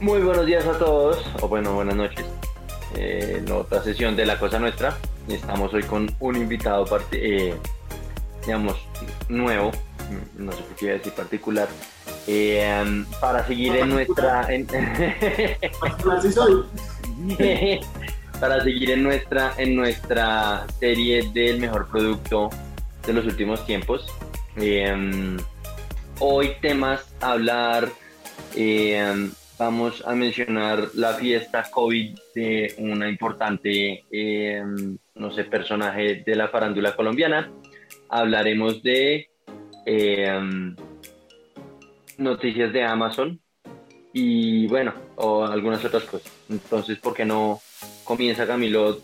Muy buenos días a todos, o bueno, buenas noches. Eh, en otra sesión de La Cosa Nuestra. Estamos hoy con un invitado, eh, digamos, nuevo, no sé qué decir particular, eh, para seguir en nuestra... En... para seguir en nuestra, en nuestra serie del mejor producto de los últimos tiempos. hoy temas a hablar vamos a mencionar la fiesta COVID de una importante, eh, no sé, personaje de la farándula colombiana. Hablaremos de eh, noticias de Amazon y bueno, o algunas otras cosas. Entonces, ¿por qué no comienza Camilo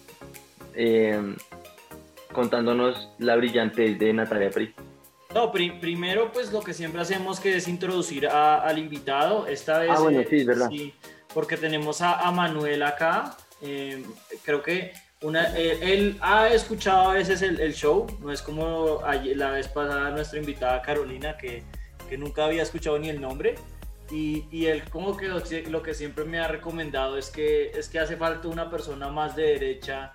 eh, contándonos la brillante de Natalia Pri? No, primero pues lo que siempre hacemos que es introducir al invitado. Esta vez... Ah, bueno, sí, es verdad. porque tenemos a, Manuel acá. Eh, creo que una, él, ha escuchado a veces el, show, no es como la vez pasada nuestra invitada Carolina que, que nunca había escuchado ni el nombre. Y, y, él como que lo, que siempre me ha recomendado es que, es que hace falta una persona más de derecha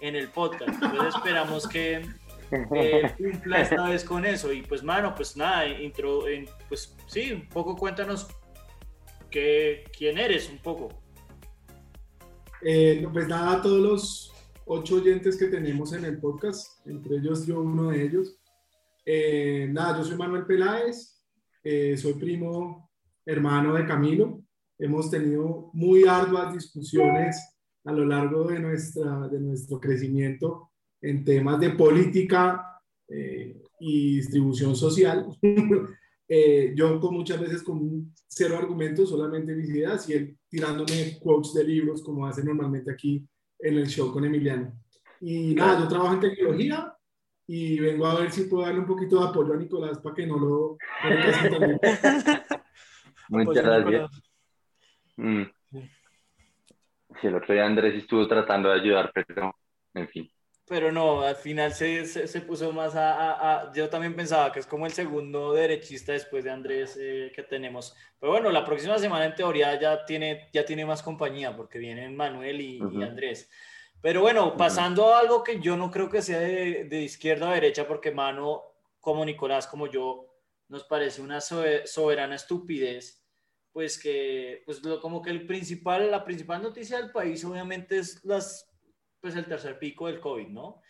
en el podcast. Entonces esperamos que, eh, cumpla esta vez con eso. Y pues, mano, pues nada, intro, pues sí, un poco cuéntanos que, quién eres, un poco. Eh, pues nada, a todos los ocho oyentes que tenemos en el podcast, entre ellos yo uno de ellos. Eh, nada, yo soy Manuel Peláez, eh, soy primo hermano de Camilo. Hemos tenido muy arduas discusiones a lo largo de, nuestra, de nuestro crecimiento en temas de política eh, y distribución social. eh, yo con muchas veces con cero argumentos, solamente mis ideas y él tirándome quotes de libros como hace normalmente aquí en el show con Emiliano. Y nada, yo trabajo en tecnología y vengo a ver si puedo darle un poquito de apoyo a Nicolás para que no lo... Muchas gracias. Mm. Sí, el otro día Andrés estuvo tratando de ayudar, pero en fin pero no, al final se, se, puso más a, Yo también pensaba que es como el segundo derechista después de Andrés eh, que tenemos. Pero bueno, la próxima semana en teoría ya tiene, ya tiene más compañía porque vienen Manuel y, Andrés. Pero bueno, pasando a algo que yo no creo que sea de, de, izquierda o derecha, porque Mano, como Nicolás, como yo, nos parece una soberana estupidez, pues que, pues lo, como que el principal, la principal noticia del país obviamente es las pues el tercer pico del COVID, ¿no?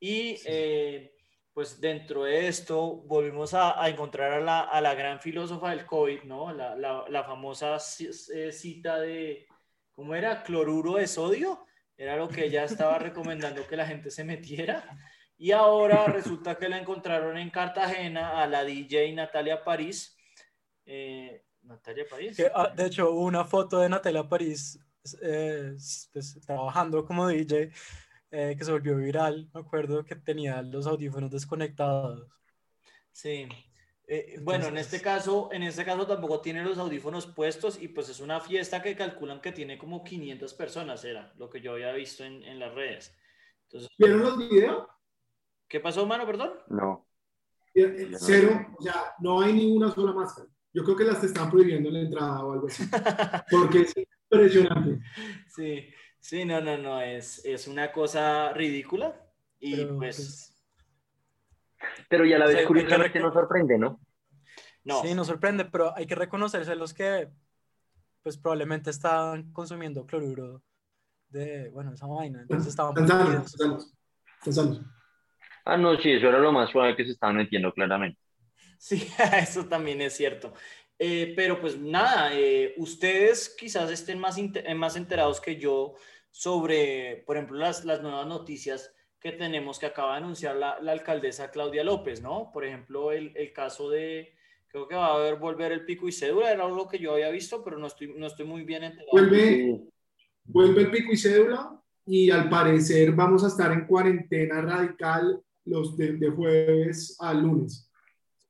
Y eh, pues dentro de esto volvimos a, encontrar a la, a la, gran filósofa del COVID, ¿no? La, la, famosa eh, cita de, ¿cómo era? Cloruro de sodio, era lo que ella estaba recomendando que la gente se metiera. Y ahora resulta que la encontraron en Cartagena a la DJ Natalia París. Eh, Natalia París. Ah, de hecho, una foto de Natalia París eh, pues, trabajando como DJ eh, que se volvió viral. Me acuerdo que tenía los audífonos desconectados. Sí. Eh, bueno, en este caso, en este caso tampoco tiene los audífonos puestos y pues es una fiesta que calculan que tiene como 500 personas, era lo que yo había visto en, en las redes. Entonces, ¿Vieron los videos? ¿Qué pasó, mano? Perdón. No. Cero, o sea, no hay ninguna sola máscara. Yo creo que las están prohibiendo en la entrada o algo así. Porque impresionante. Sí, sí, no, no, no, es, es una cosa ridícula y pues... Pero ya la vez curiosamente nos sorprende, ¿no? No. Sí, nos sorprende, pero hay que reconocerse los que pues probablemente estaban consumiendo cloruro de, bueno, esa vaina. Entonces estaban... Ah, no, sí, eso era lo más suave que se estaban metiendo claramente. Sí, eso también es cierto. Eh, pero pues nada, eh, ustedes quizás estén más, eh, más enterados que yo sobre, por ejemplo, las, las nuevas noticias que tenemos que acaba de anunciar la, la alcaldesa Claudia López, ¿no? Por ejemplo, el, el, caso de, creo que va a haber volver el pico y cédula, era algo que yo había visto, pero no estoy, no estoy muy bien enterado. Vuelve, vuelve el pico y cédula y al parecer vamos a estar en cuarentena radical los de, de jueves a lunes.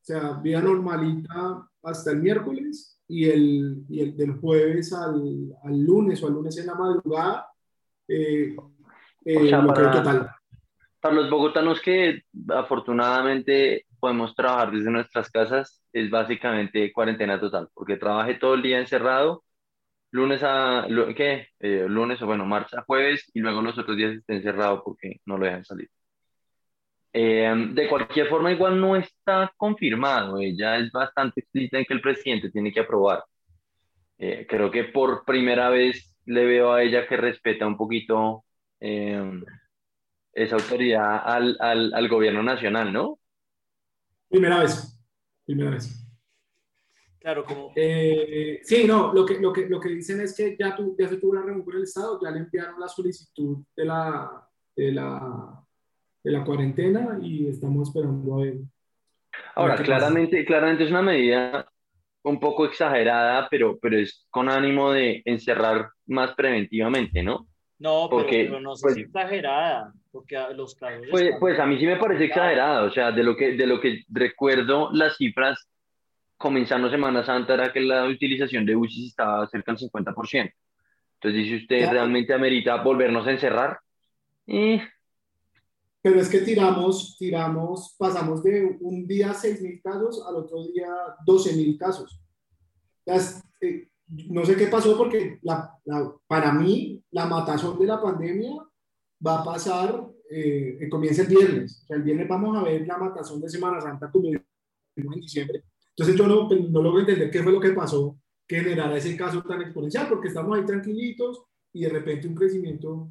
O sea, vida normalita hasta el miércoles y el, y el del jueves al, al, lunes o al lunes en la madrugada. Eh, eh, para, total. para los bogotanos que afortunadamente podemos trabajar desde nuestras casas, es básicamente cuarentena total, porque trabajé todo el día encerrado, lunes a, ¿qué? Eh, lunes o bueno, marcha jueves y luego los otros días está encerrado porque no lo dejan salir. Eh, de cualquier forma, igual no está confirmado. Ella es bastante explícita en que el presidente tiene que aprobar. Eh, creo que por primera vez le veo a ella que respeta un poquito esa autoridad al, al, al gobierno nacional, ¿no? Primera vez. Primera vez. Claro, como... Eh, sí, no, lo que, lo, que, lo que dicen es que ya, tu, ya se tuvo una reunión con el Estado, ya le enviaron la solicitud de la, de la, de la cuarentena y estamos esperando a ver. Ahora, claramente, claramente es una medida un poco exagerada, pero, pero es con ánimo de encerrar más preventivamente, ¿no? No, porque, pero, no es pues, exagerada, porque los casos... Pues, pues a mí sí me parece exagerada, o sea, de lo que, de lo que recuerdo las cifras comenzando Semana Santa era que la utilización de UCI estaba cerca del 50%. Entonces dice usted, ¿realmente amerita volvernos a encerrar? Y... Pero es que tiramos, tiramos, pasamos de un día 6.000 casos al otro día 12.000 casos. Eh, no sé qué pasó porque la, para mí la matazón de la pandemia va a pasar, eh, comienza el viernes. O sea, el viernes vamos a ver la matazón de Semana Santa como en diciembre entonces yo no, no logro entender qué fue lo que pasó que generara ese caso tan exponencial, porque estamos ahí tranquilitos y de repente un crecimiento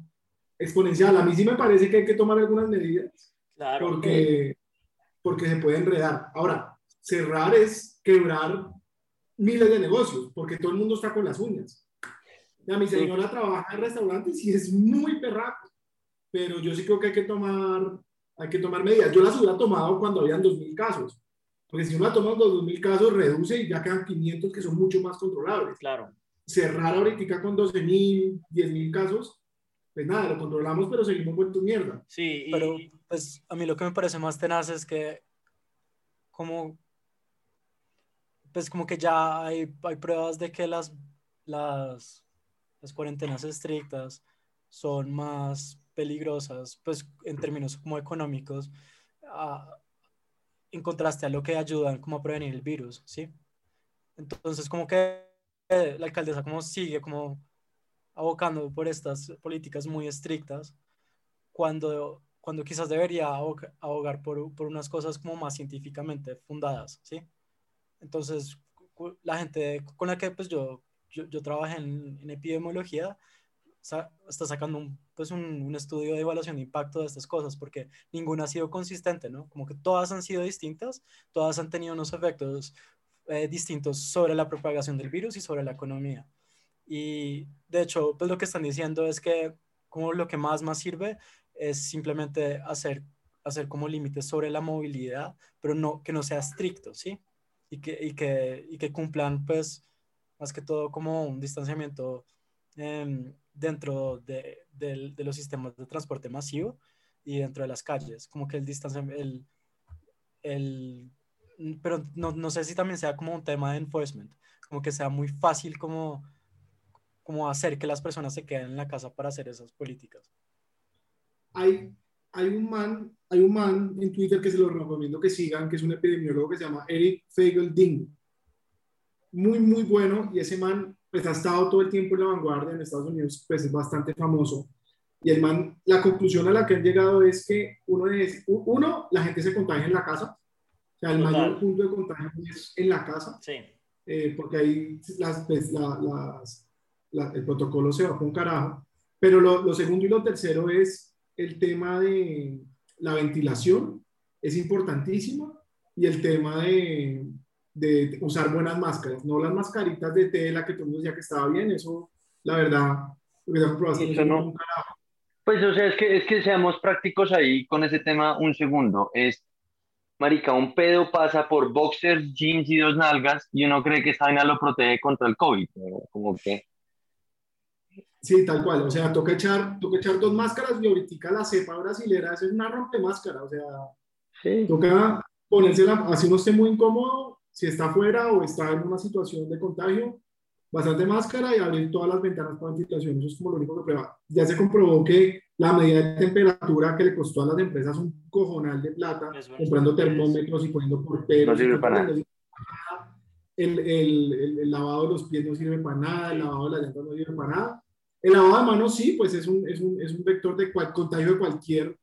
exponencial. A mí sí me parece que hay que tomar algunas medidas claro, porque, porque se puede enredar. Ahora, cerrar es quebrar miles de negocios, porque todo el mundo está con las uñas. Ya, mi señora trabaja en restaurantes y es muy perraco, pero yo sí creo que hay que tomar, hay que tomar medidas. Yo las hubiera tomado cuando habían 2.000 casos porque si uno toma los 2.000 casos, reduce y ya quedan 500 que son mucho más controlables. Claro. Cerrar ahorita con 12.000, 10.000 casos, pues nada, lo controlamos, pero seguimos vuelto mierda. Sí, pero pues a mí lo que me parece más tenaz es que como pues como que ya hay, hay pruebas de que las, las, las cuarentenas estrictas son más peligrosas, pues en términos como económicos, a, en contraste a lo que ayudan como a prevenir el virus, ¿sí? Entonces, como que eh, la alcaldesa como sigue como abocando por estas políticas muy estrictas, cuando, cuando quizás debería abogar por, por unas cosas como más científicamente fundadas, ¿sí? Entonces, la gente con la que pues yo, yo, yo trabajé en, en epidemiología, está sacando un, pues un, un, estudio de evaluación de impacto de estas cosas, porque ninguna ha sido consistente, ¿no? Como que todas han sido distintas, todas han tenido unos efectos eh, distintos sobre la propagación del virus y sobre la economía. Y de hecho, pues lo que están diciendo es que como lo que más más sirve es simplemente hacer, hacer como límites sobre la movilidad, pero no, que no sea estricto, ¿sí? Y que, y que, y que cumplan, pues, más que todo como un distanciamiento eh, dentro de, de, los sistemas de transporte masivo y dentro de las calles, como que el distanciamiento, el, el, pero no, no, sé si también sea como un tema de enforcement, como que sea muy fácil como, como hacer que las personas se queden en la casa para hacer esas políticas. Hay, hay, un man, hay un man en Twitter que se lo recomiendo que sigan, que es un epidemiólogo que se llama Eric Fagel-Ding. Muy, muy bueno, y ese man pues ha estado todo el tiempo en la vanguardia en Estados Unidos, pues es bastante famoso. Y el man, la conclusión a la que han llegado es que uno, es, uno la gente se contagia en la casa, o sea, el mayor punto de contagio es en la casa, sí. eh, porque ahí las, pues, las, el protocolo se va con carajo. Pero lo, lo segundo y lo tercero es el tema de la ventilación, es importantísimo, y el tema de, de usar buenas máscaras, no las mascaritas de tela que todo el mundo decía que estaba bien, eso, la verdad, eso no. Pues, o sea, es que, es que seamos prácticos ahí con ese tema un segundo. Es, marica, un pedo pasa por boxers, jeans y dos nalgas y uno cree que esta vaina lo protege contra el COVID, como que... Sí, tal cual, o sea, toca echar, toca echar dos máscaras y ahorita la cepa brasilera, es una rompe máscara, o sea, sí. toca ponérsela, así uno esté muy incómodo, si está afuera o está en una situación de contagio, bastante máscara y abrir todas las ventanas para ventilación. Eso es como lo único que prueba. Ya se comprobó que la medida de temperatura que le costó a las empresas un cojonal de plata, comprando termómetros y poniendo por No sirve para nada. el, el, el, lavado de los pies no sirve para nada, el lavado de las llantas no sirve para nada. El lavado de manos sí, pues es un, es un, es un vector de contagio de cualquier,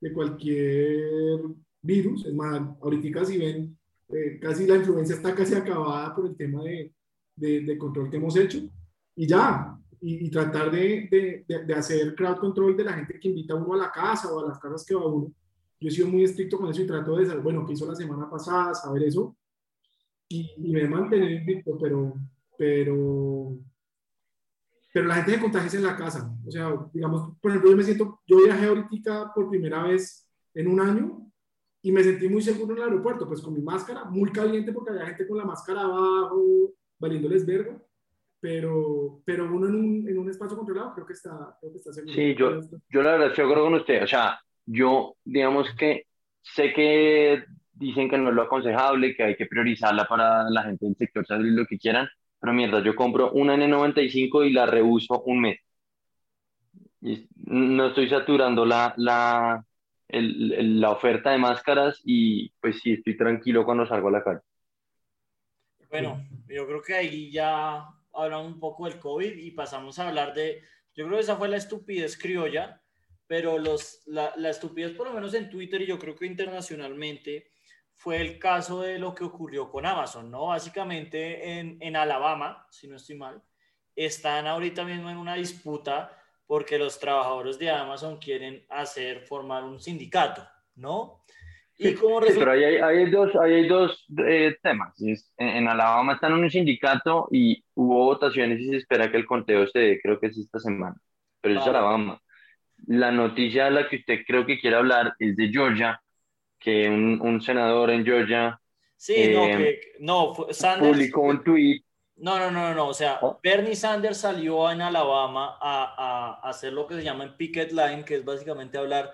de cualquier virus. Es más, ahorita si ven, eh, casi la influencia está casi acabada por el tema de, de, de control que hemos hecho. Y ya, y, y tratar de, de, hacer crowd control de la gente que invita a uno a la casa o a las casas que va uno. Yo he sido muy estricto con eso y trato de saber, bueno, qué hizo la semana pasada, saber eso. Y, y me he mantenido invicto, pero, pero, pero la gente se contagia en la casa. O sea, digamos, por ejemplo, yo me siento, yo viajé ahorita por primera vez en un año y me sentí muy seguro en el aeropuerto, pues con mi máscara, muy caliente porque había gente con la máscara abajo, valiéndoles verga pero, pero uno en un, en un espacio controlado creo que está, creo que está seguro. Sí, yo, yo la verdad estoy de acuerdo con usted. O sea, yo, digamos que sé que dicen que no es lo aconsejable, que hay que priorizarla para la gente del sector salud y lo que quieran, pero mierda, yo compro una N95 y la reuso un mes. Y no estoy saturando la, la, el, la oferta de máscaras y pues sí, estoy tranquilo cuando salgo a la calle. Bueno, yo creo que ahí ya hablamos un poco del COVID y pasamos a hablar de, yo creo que esa fue la estupidez criolla, pero los, la, la estupidez por lo menos en Twitter y yo creo que internacionalmente fue el caso de lo que ocurrió con Amazon, ¿no? Básicamente en, en Alabama, si no estoy mal, están ahorita mismo en una disputa porque los trabajadores de Amazon quieren hacer, formar un sindicato, ¿no? Y como sí, pero ahí hay, hay, dos, ahí hay dos eh, temas. En, en, Alabama están en un sindicato y hubo votaciones y se espera que el conteo se dé, creo que es esta semana. Pero es Alabama. La noticia de la que usted creo que quiere hablar es de Georgia, que un, un senador en Georgia sí, eh, no, que, no, Sanders, publicó un tweet. No, no, no, no, o sea, ¿Oh? Bernie Sanders salió en Alabama a, a, hacer lo que se llama en picket line, que es básicamente hablar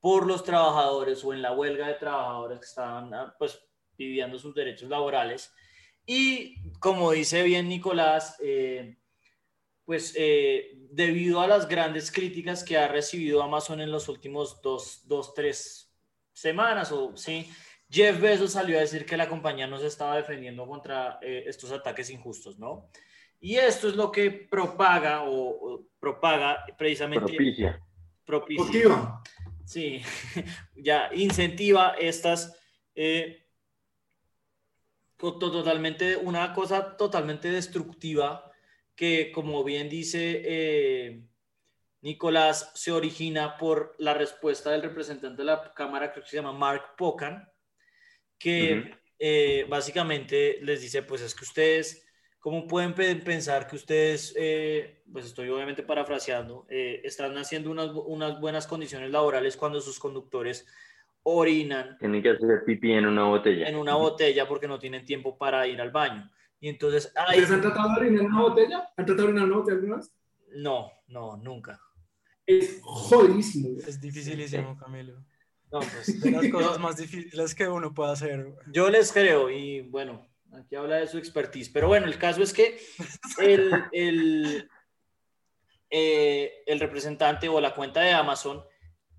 por los trabajadores o en la huelga de trabajadores que estaban ah, pues pidiendo sus derechos laborales. Y como dice bien Nicolás, eh, pues eh, debido a las grandes críticas que ha recibido Amazon en los últimos dos, dos tres semanas, o sí, Jeff Bezos salió a decir que la compañía no se estaba defendiendo contra eh, estos ataques injustos, ¿no? Y esto es lo que propaga o, o propaga precisamente... Propicia. Propicia. Sí, ya incentiva estas eh, totalmente, una cosa totalmente destructiva que, como bien dice eh, Nicolás, se origina por la respuesta del representante de la Cámara, creo que se llama Mark Pocan, que uh -huh. eh, básicamente les dice, pues es que ustedes ¿Cómo pueden pensar que ustedes, eh, pues estoy obviamente parafraseando, eh, están haciendo unas, unas, buenas condiciones laborales cuando sus conductores orinan? Tienen que hacer pipí en una botella. En una botella porque no tienen tiempo para ir al baño. Y entonces... Ay, ¿Les han tratado de orinar en una botella? ¿Han tratado de orinar en una botella alguna vez? No, no, nunca. Es jodidísimo. Es dificilísimo, Camilo. No, pues, de las cosas más difíciles que uno puede hacer. Yo les creo y bueno, Aquí habla de su expertise. Pero bueno, el caso es que el, el, eh, el, representante o la cuenta de Amazon,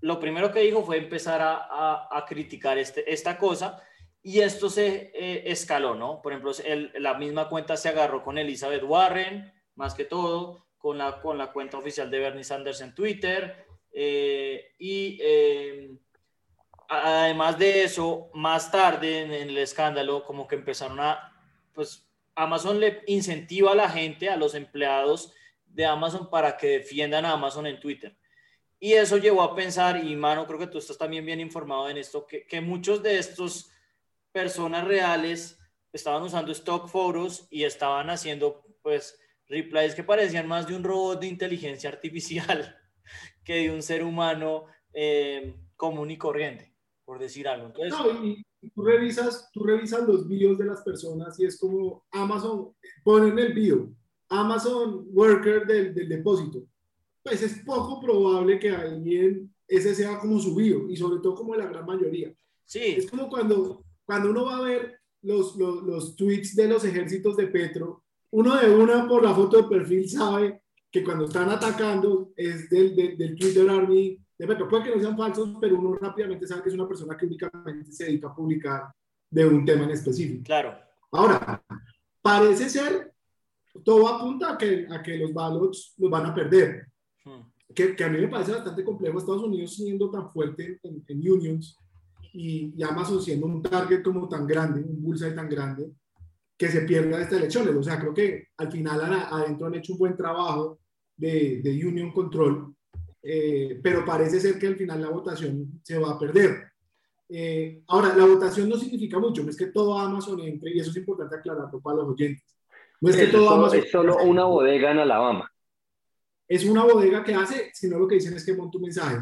lo primero que dijo fue empezar a, a, a criticar este, esta cosa y esto se eh, escaló, ¿no? Por ejemplo, el, la misma cuenta se agarró con Elizabeth Warren, más que todo, con la, con la cuenta oficial de Bernie Sanders en Twitter eh, y además de eso, más tarde en, el escándalo, como que empezaron a, pues Amazon le incentiva a la gente, a los empleados de Amazon para que defiendan a Amazon en Twitter. Y eso llevó a pensar, y mano, creo que tú estás también bien informado en esto, que, que muchos de estos personas reales estaban usando stock photos y estaban haciendo, pues, replies que parecían más de un robot de inteligencia artificial que de un ser humano eh, común y corriente por decir algo. Entonces, no, y, tú, revisas, tú revisas los videos de las personas y es como Amazon, ponen el video, Amazon Worker del, del depósito. Pues es poco probable que alguien ese sea como su bio y sobre todo como la gran mayoría. Sí. Es como cuando, cuando uno va a ver los, los, los tweets de los ejércitos de Petro, uno de una por la foto de perfil sabe que cuando están atacando es del, del, del Twitter Army de Petro. Puede que no sean falsos, pero uno rápidamente sabe que es una persona que únicamente se dedica a publicar de un tema en específico. Claro. Ahora, parece ser, todo apunta a que, a que los ballots los van a perder. Hmm. Que, que, a mí me parece bastante complejo Estados Unidos siendo tan fuerte en, en unions y, y, Amazon siendo un target como tan grande, un bullseye tan grande, que se pierda estas elecciones. O sea, creo que al final adentro han hecho un buen trabajo de, de union control, eh, pero parece ser que al final la votación se va a perder. Eh, ahora, la votación no significa mucho, no es que todo Amazon entre, y eso es importante aclararlo para los oyentes. No es que todo solo, Amazon es solo una bodega en Alabama. Es una bodega que hace, sino lo que dicen es que monta un mensaje.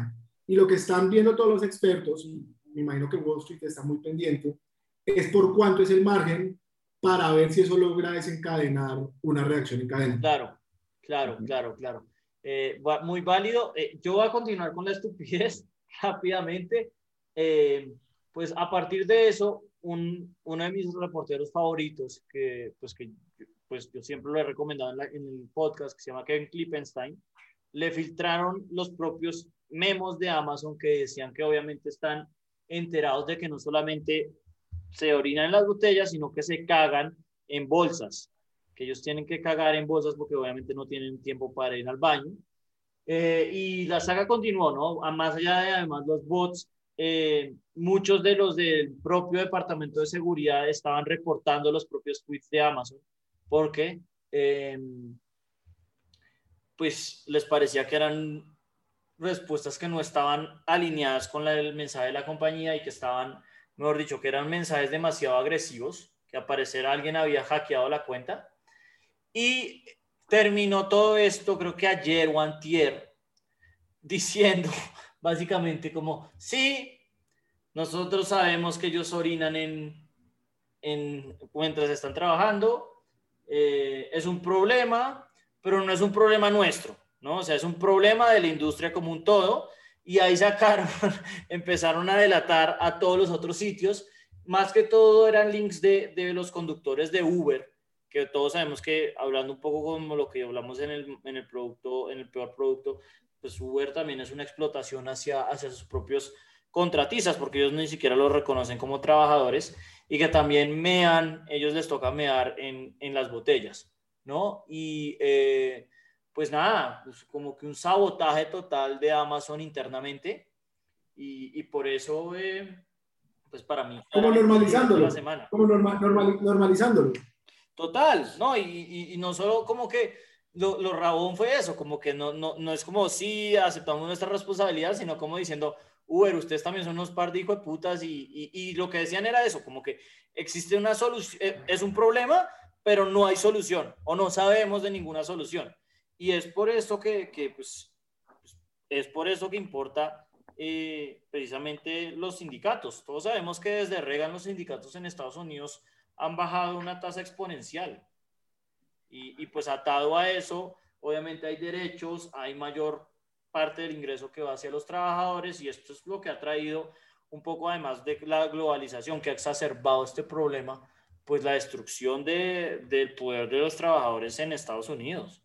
Y lo que están viendo todos los expertos, me imagino que Wall Street está muy pendiente, es por cuánto es el margen para ver si eso logra desencadenar una reacción en cadena. Claro, claro, claro, claro. Eh, muy válido. Eh, yo voy a continuar con la estupidez rápidamente. Eh, pues a partir de eso, un, uno de mis reporteros favoritos, que pues, que pues yo siempre lo he recomendado en, en el podcast, que se llama Kevin Klippenstein, le filtraron los propios memos de Amazon que decían que obviamente están enterados de que no solamente se orinan en las botellas, sino que se cagan en bolsas, que ellos tienen que cagar en bolsas porque obviamente no tienen tiempo para ir al baño. Eh, y la saga continuó, ¿no? Más allá de además los bots, eh, muchos de los del propio departamento de seguridad estaban reportando los propios tweets de Amazon porque em, pues les parecía que eran respuestas que no estaban alineadas con el mensaje de la compañía y que estaban mejor dicho, que eran mensajes demasiado agresivos, que al parecer alguien había hackeado la cuenta. Y terminó todo esto, creo que ayer o antier, diciendo básicamente como, sí, nosotros sabemos que ellos orinan en, en mientras están trabajando, eh, es un problema, pero no es un problema nuestro, ¿no? O sea, es un problema de la industria como un todo y ahí sacaron, empezaron a delatar a todos los otros sitios. Más que todo eran links de, de los conductores de Uber, que todos sabemos que hablando un poco como lo que hablamos en el, en el producto, en el peor producto, pues Uber también es una explotación hacia, hacia sus propios contratistas, porque ellos ni siquiera los reconocen como trabajadores y que también mean, ellos les toca mear en, en las botellas, ¿no? Y eh, pues nada, pues como que un sabotaje total de Amazon internamente y, y por eso, eh, pues para mí... Como normalizándolo. La semana. Como normalizándolo. Total, ¿no? Y, y, no solo como que lo, lo, rabón fue eso, como que no, no, no es como si aceptamos nuestra responsabilidad, sino como diciendo, Uber, ustedes también son unos par de hijos de putas y, y, lo que decían era eso, como que existe una solución, eh, es un problema, pero no hay solución o no sabemos de ninguna solución. Y es por eso que, que pues, pues, es por eso que importa eh, precisamente los sindicatos. Todos sabemos que desde Reagan los sindicatos en Estados Unidos han bajado una tasa exponencial. Y, y, pues atado a eso, obviamente hay derechos, hay mayor parte del ingreso que va hacia los trabajadores y esto es lo que ha traído un poco además de la globalización que ha exacerbado este problema, pues la destrucción de, del poder de los trabajadores en Estados Unidos.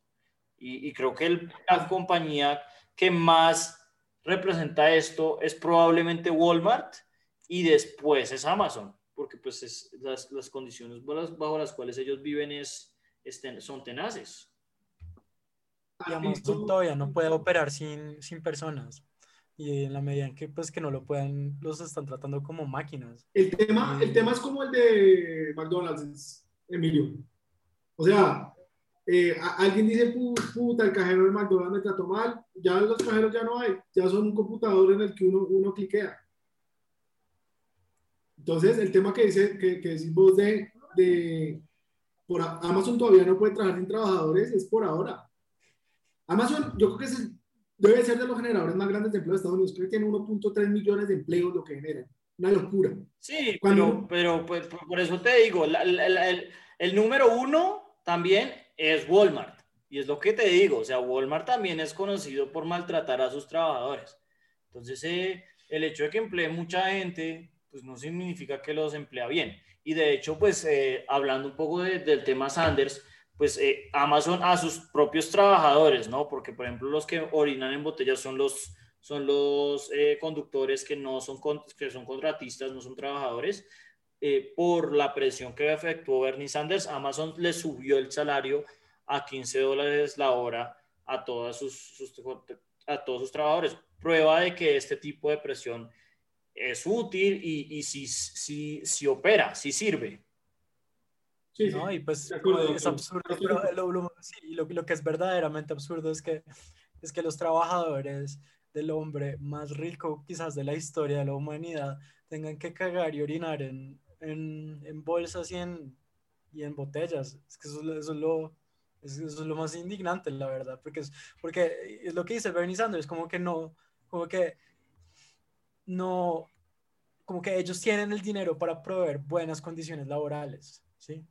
Y, creo que la compañía que más representa esto es probablemente Walmart y después es Amazon, porque pues es, las, las, condiciones bajo las cuales ellos viven es, son tenaces. Y Amazon todavía no puede operar sin, sin personas. Y en la medida en que pues que no lo puedan los están tratando como máquinas. El tema el tema es como el de McDonald's Emilio. O sea eh, alguien dice, puta, el cajero del McDonald's me trató mal, ya los cajeros ya no hay, ya son un computador en el que uno, uno cliquea. Entonces, el tema que, dice, que, que decís vos de, de por Amazon todavía no puede trabajar sin trabajadores, es por ahora. Amazon, yo creo que es debe ser de los generadores más grandes de empleo de Estados Unidos, creo que tiene 1.3 millones de empleos lo que genera. Una locura. Sí, Cuando, pero, pues, por eso te digo, el, el número uno también es Walmart. Y es lo que te digo, o sea, Walmart también es conocido por maltratar a sus trabajadores. Entonces, eh, el hecho de que emplee mucha gente, pues no significa que los emplea bien. Y de hecho, pues eh, hablando un poco del tema Sanders, pues eh, Amazon a sus propios trabajadores, ¿no? Porque, por ejemplo, los que orinan en botellas son los, son los conductores que no son, que son contratistas, no son trabajadores, eh, por la presión que efectuó Bernie Sanders, Amazon le subió el salario a 15 dólares la hora a, todas sus, a todos sus trabajadores. Prueba de que este tipo de presión es útil y, y si, si, si opera, si sirve. Sí, ¿no? Y pues es absurdo, pero lo, lo, lo, que es verdaderamente absurdo es que, es que los trabajadores del hombre más rico quizás de la historia de la humanidad tengan que cagar y orinar en, en, en bolsas y en, y en botellas. Es que eso, eso es lo, eso es lo más indignante, la verdad, porque es, porque es lo que dice Bernie Sanders, como que no, como que no, como que ellos tienen el dinero para proveer buenas condiciones laborales, ¿sí?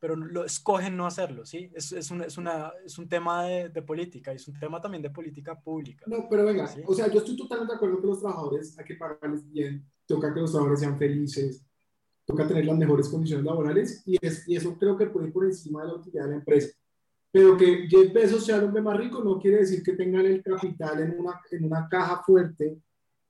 Pero lo escogen no hacerlo, ¿sí? Es, es, un, es, una, es un tema de, de, política, es un tema también de política pública. No, pero venga, ¿sí? o sea, yo estoy totalmente de acuerdo con los trabajadores, hay que pagarles bien, toca que los trabajadores sean felices, toca tener las mejores condiciones laborales y, es, y eso creo que puede ir por encima de la utilidad de la empresa. Pero que Jeff Bezos sea el hombre más rico no quiere decir que tengan el capital en una, en una caja fuerte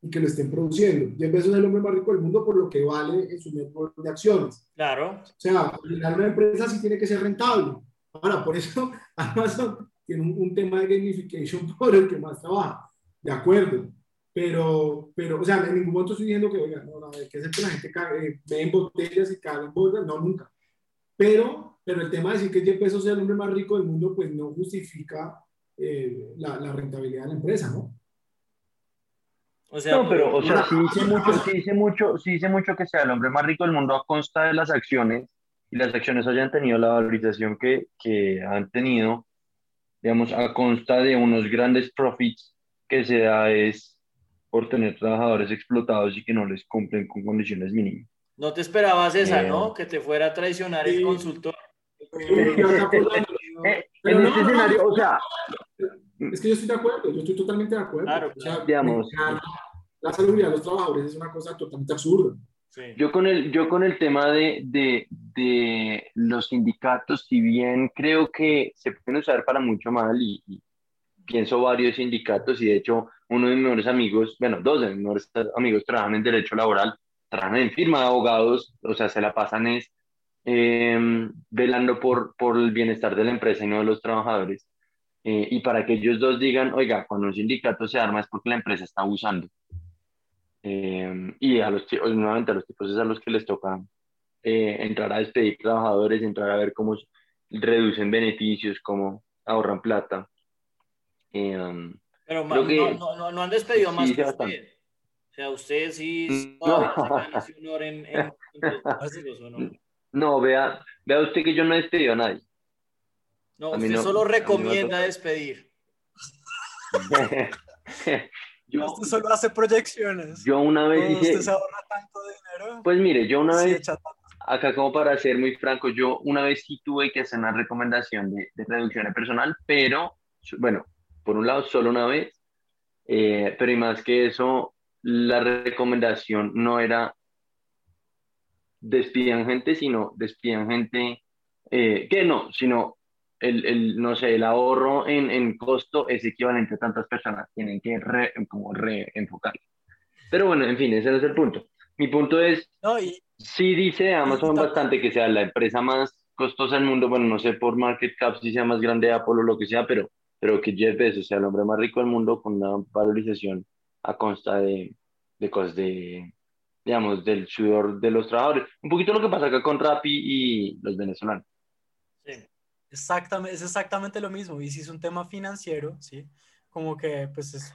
y que lo estén produciendo. Jeff Bezos es el hombre más rico del mundo por lo que vale en su network de acciones. Claro. O sea, una empresa sí tiene que ser rentable. Ahora, por eso Amazon tiene un, un tema de gamification por el que más trabaja. De acuerdo. Pero, pero, o sea, en ningún momento estoy diciendo que, oiga, no, no, que es que la gente cague, eh, ve en botellas y caga en bolsas, no, nunca. Pero, pero el tema de decir que Jeff Bezos sea el hombre más rico del mundo, pues no justifica eh, la, la, rentabilidad de la empresa, ¿no? O sea, no, pero, o sea, sí dice, mucho, sí, dice mucho, sí dice mucho que sea el hombre más rico del mundo a consta de las acciones y las acciones hayan tenido la valorización que, que han tenido, digamos, a consta de unos grandes profits que se da es por tener trabajadores explotados y que no les cumplen con condiciones mínimas. No te esperabas esa, eh, ¿no? Que te fuera a traicionar sí. el consultor. Eh, en este escenario, o sea... Es que yo estoy de acuerdo, yo estoy totalmente de acuerdo. Claro, o sea, digamos... La seguridad de los trabajadores es una cosa totalmente absurda. Sí. Yo, con el, yo con el tema de, de, de, los sindicatos, si bien creo que se pueden usar para mucho mal y, y pienso varios sindicatos y de hecho uno de mis mejores amigos, bueno, dos de mis mejores amigos trabajan en derecho laboral, trabajan en firma de abogados, o sea, se la pasan es eh, velando por, por el bienestar de la empresa y no de los trabajadores. Eh, y para que ellos dos digan, oiga, cuando un sindicato se arma es porque la empresa está abusando. Eh, y a los nuevamente a los tipos es a los que les toca eh, entrar a despedir trabajadores, entrar a ver cómo reducen beneficios, cómo ahorran plata. Um, Pero man, que, no, no, no, han despedido sí, más que usted. O sea, usted sí no. se honor en, en, en no? No, vea, vea usted que yo no he despedido a nadie. No, a usted no, solo recomienda despedir. yo, usted solo hace proyecciones. Yo una vez dije... ¿Usted se ahorra tanto dinero? Pues mire, yo una vez... Acá como para ser muy franco, yo una vez sí tuve que hacer una recomendación de, de reducción de personal, pero, bueno, por un lado solo una vez, eh, pero y más que eso, la recomendación no era despidan gente, sino despidan gente eh, que no, sino el, el, no sé, el ahorro en, en, costo es equivalente a tantas personas, tienen que re, como reenfocar. Pero bueno, en fin, ese no es el punto. Mi punto es, no, y, sí dice Amazon bastante que sea la empresa más costosa del mundo, bueno, no sé por market cap si sea más grande Apple o lo que sea, pero, pero que Jeff Bezos sea el hombre más rico del mundo con una valorización a consta de, de cosas de, digamos, del sudor de los trabajadores. Un poquito lo que pasa acá con Rappi y los venezolanos. Sí. Exactamente, es exactamente lo mismo. Y si es un tema financiero, ¿sí? Como que pues, es,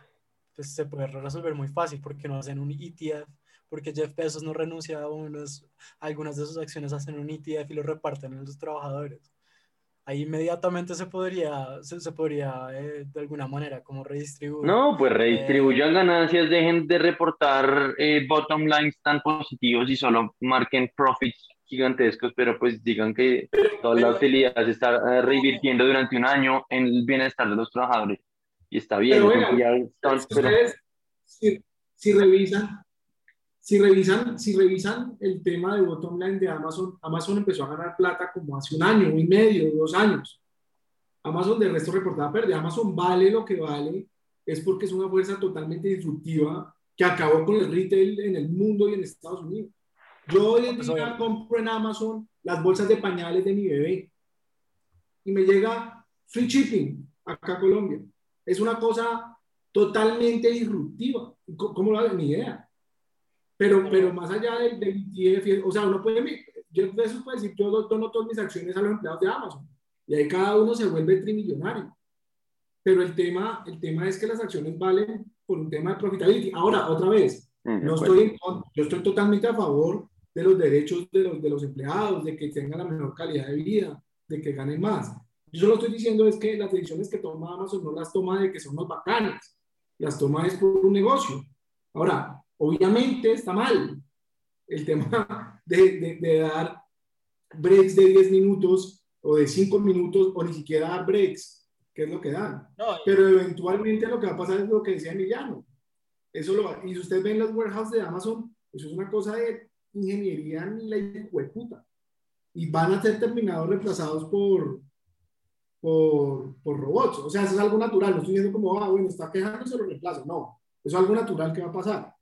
pues se puede resolver muy fácil porque no hacen un ETF, porque Jeff Bezos no renuncia a, unos, a algunas de sus acciones, hacen un ETF y lo reparten a los trabajadores ahí inmediatamente se podría, se, se podría eh, de alguna manera como redistribuir. No, pues redistribuyan eh, ganancias, dejen de reportar eh, bottom lines tan positivos y solo marquen profits gigantescos, pero pues digan que toda pero, la utilidad se está uh, revirtiendo durante un año en el bienestar de los trabajadores. Y está bien. Pero, bueno, están, pero... si, si revisan, si revisan, si revisan el tema de bottom line de Amazon, Amazon empezó a ganar plata como hace un año, un y medio, dos años. Amazon de resto reportaba pérdida. Amazon vale lo que vale, es porque es una fuerza totalmente disruptiva que acabó con el retail en el mundo y en Estados Unidos. Yo hoy en Pues, día compro en Amazon las bolsas de pañales de mi bebé y me llega free shipping acá a Colombia. Es una cosa totalmente disruptiva. ¿Cómo lo hago? Ni idea. Pero, pero más allá del, del ETF, o sea, uno puede, yo de eso puedo decir, yo dono todas mis acciones a los empleados de Amazon y ahí cada uno se vuelve trimillonario. Pero el tema, el tema es que las acciones valen por un tema de profitability. Ahora, otra vez, Mm, no estoy en yo estoy totalmente a favor de los derechos de los, de los empleados, de que tengan la mejor calidad de vida, de que ganen más. Yo solo estoy diciendo es que las decisiones que toma Amazon no las toma de que son los bacanas, las toma es por un negocio. Ahora, obviamente está mal el tema de, de, de dar breaks de 10 minutos o de 5 minutos o ni siquiera dar breaks, que es lo que dan. No, Pero eventualmente lo que va a pasar es lo que decía Emiliano. Eso lo va- y si ustedes ven los warehouses de Amazon, eso es una cosa de ingeniería ni la puta. Y van a ser terminados reemplazados por, por, por robots. O sea, eso es algo natural. No estoy diciendo como, ah, bueno, está quejándose, lo reemplazo. No, eso es algo natural que va a pasar.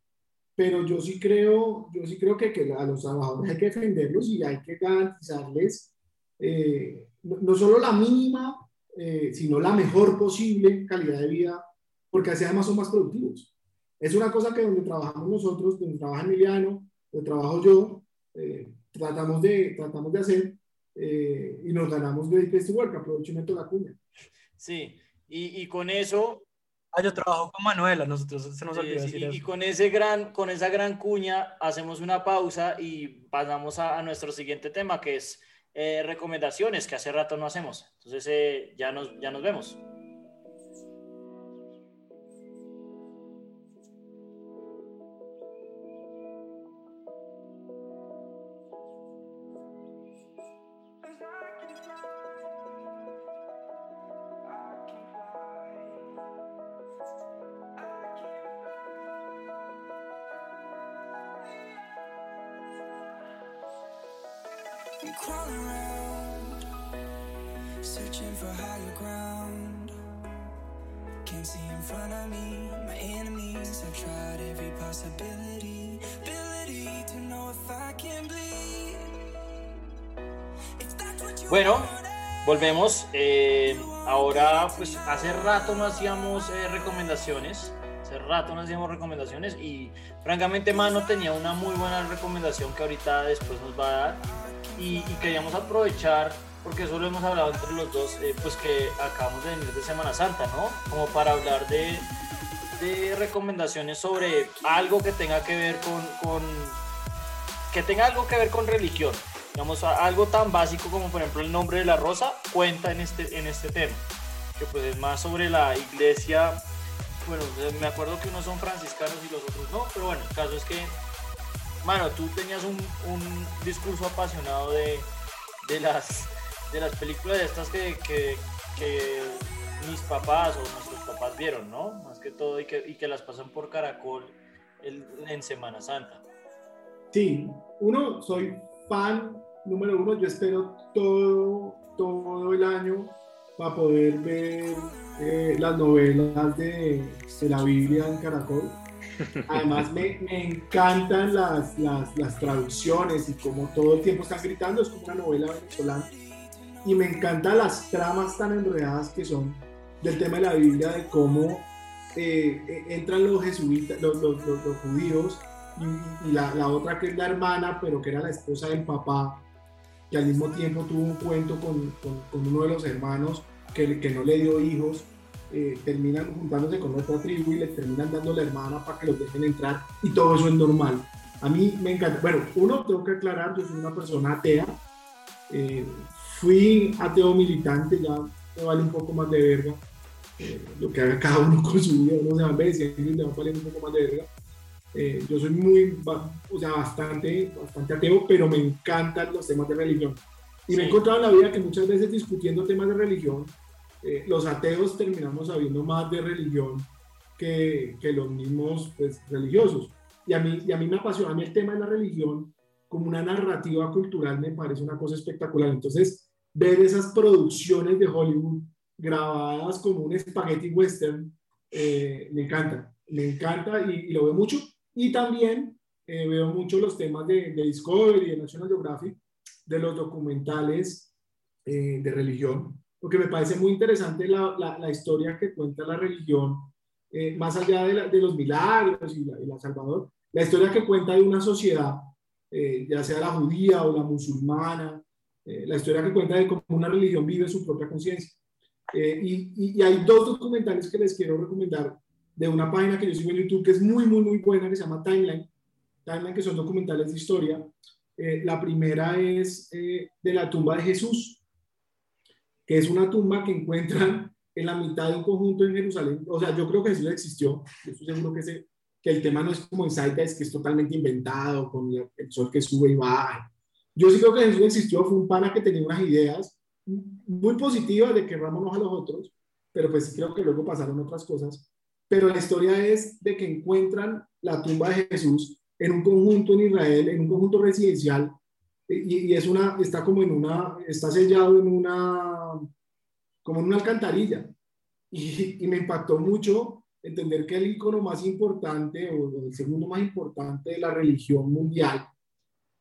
Pero yo sí creo, yo sí creo que, que a los trabajadores hay que defenderlos y hay que garantizarles eh, no, no solo la mínima eh, sino la mejor posible calidad de vida, porque así además son más productivos. Es una cosa que donde trabajamos nosotros, donde trabaja Emiliano, donde trabajo yo, eh, tratamos, de, tratamos de hacer eh, y nos ganamos Place to Work, aprovecho y meto la cuña. sí. Y, y con eso, Ah, yo trabajo con Manuela, nosotros se nos olvidó sí, decir y, y eso. con, ese gran, con esa gran cuña hacemos una pausa y pasamos a, a nuestro siguiente tema, que es eh, recomendaciones, que hace rato no hacemos. Entonces eh, ya, nos, ya nos vemos. Volvemos. Eh, ahora, pues hace rato no hacíamos eh, recomendaciones. Hace rato no hacíamos recomendaciones y francamente Mano tenía una muy buena recomendación que ahorita después nos va a dar. Y, y queríamos aprovechar, porque eso lo hemos hablado entre los dos, eh, pues que acabamos de venir de Semana Santa, ¿no? Como para hablar de, de recomendaciones sobre algo que tenga que ver con, con que tenga algo que ver con religión. Digamos, algo tan básico como por ejemplo el nombre de la rosa cuenta en este, en este tema, que pues es más sobre la iglesia, bueno, eh, me acuerdo que unos son franciscanos y los otros no, pero bueno, el caso es que, mano, tú tenías un, un discurso apasionado de, de, las, de las películas estas que, que, que mis papás o nuestros papás vieron, ¿no? Más que todo, y que, y que las pasan por Caracol el- en Semana Santa. Sí, uno, soy fan número uno, yo espero todo, todo el año para poder ver eh, las novelas de, de la Biblia en Caracol. Además me, me encantan las, las, las traducciones y como todo el tiempo están gritando, es como una novela venezolana. Y me encantan las tramas tan enredadas que son del tema de la Biblia, de cómo eh, eh, entran los jesuitas, los, los- los- los judíos y, y la, la otra que es la hermana, pero que era la esposa del papá, que al mismo tiempo tuvo un cuento con, con- uno de los hermanos que, que no le dio hijos, eh, terminan juntándose con otra tribu y le terminan dando la hermana para que los dejen entrar y todo eso es normal. A mí me encanta. Bueno, uno, tengo que aclarar, yo soy una persona atea. eh, fui ateo militante, ya me vale un poco más de verga. eh, lo que haga cada uno con su vida, uno se va envejeciendo y le va valiendo un poco más de verga. Eh, yo soy muy, o sea, bastante, bastante ateo, pero me encantan los temas de religión. Y me he Sí. encontrado en la vida que muchas veces discutiendo temas de religión, eh, los ateos terminamos sabiendo más de religión que, que los mismos pues, religiosos. Y a, mí, y a mí me apasiona, a mí el tema de la religión como una narrativa cultural me parece una cosa espectacular. Entonces, ver esas producciones de Hollywood grabadas como un spaghetti western, eh, me encanta, me encanta y, y lo veo mucho. Y también eh, veo mucho los temas de, de Discovery, de National Geographic, de los documentales eh, de religión, porque me parece muy interesante la, la, la historia que cuenta la religión, eh, más allá de, la- de los milagros y la, y Salvador, la historia que cuenta de una sociedad, eh, ya sea la judía o la musulmana, eh, la historia que cuenta de cómo una religión vive su propia conciencia. Eh, y, y- y hay dos documentales que les quiero recomendar de una página que yo sigo en YouTube que es muy, muy, muy buena, que se llama Timeline. Timeline, que son documentales de historia. Eh, la primera es eh, de la tumba de Jesús, que es una tumba que encuentran en la mitad de un conjunto en Jerusalén. O sea, yo creo que Jesús existió. Yo estoy seguro que, ese- que el tema no es como en Zeitgeist, que es totalmente inventado, con el, sol que sube y baja. Yo sí creo que Jesús existió. Fue un pana que tenía unas ideas muy positivas de que querrámonos a los otros, pero pues creo que luego pasaron otras cosas. Pero la historia es de que encuentran la tumba de Jesús en un conjunto en Israel, en un conjunto residencial, y, y es una, está como en una, está sellado en una, como en una alcantarilla. Y, y me impactó mucho entender que el icono más importante o el segundo más importante de la religión mundial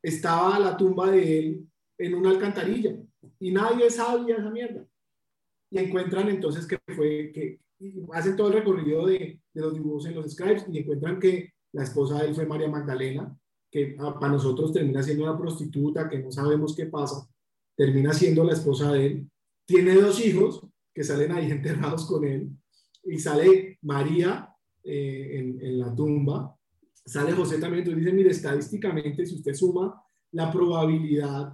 estaba la tumba de él en una alcantarilla y nadie sabía esa mierda. Y encuentran entonces que fue, que hacen todo el recorrido de, de los dibujos en los scribes y encuentran que la esposa de él fue María Magdalena, que para nosotros termina siendo una prostituta, que no sabemos qué pasa, termina siendo la esposa de él. Tiene dos hijos que salen ahí enterrados con él y sale María eh, en, en la tumba, sale José también, entonces dice, mire, estadísticamente, si usted suma la probabilidad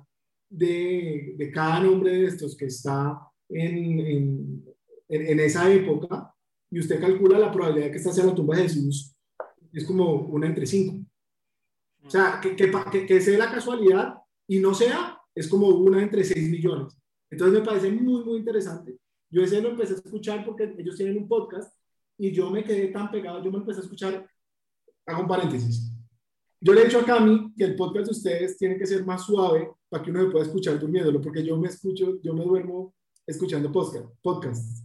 de, de cada nombre de estos que está en, en, en, esa época, y usted calcula la probabilidad de que esta sea la tumba de Jesús, es como una entre cinco. O sea, que, que, que, sea la casualidad y no sea, es como una entre 6 millones. Entonces me parece muy, muy interesante. Yo ese lo empecé a escuchar porque ellos tienen un podcast y yo me quedé tan pegado, yo me empecé a escuchar, hago un paréntesis. Yo le he dicho a Cami que el podcast de ustedes tiene que ser más suave para que uno me pueda escuchar durmiéndolo, porque yo me escucho, yo me duermo escuchando podcast, podcasts.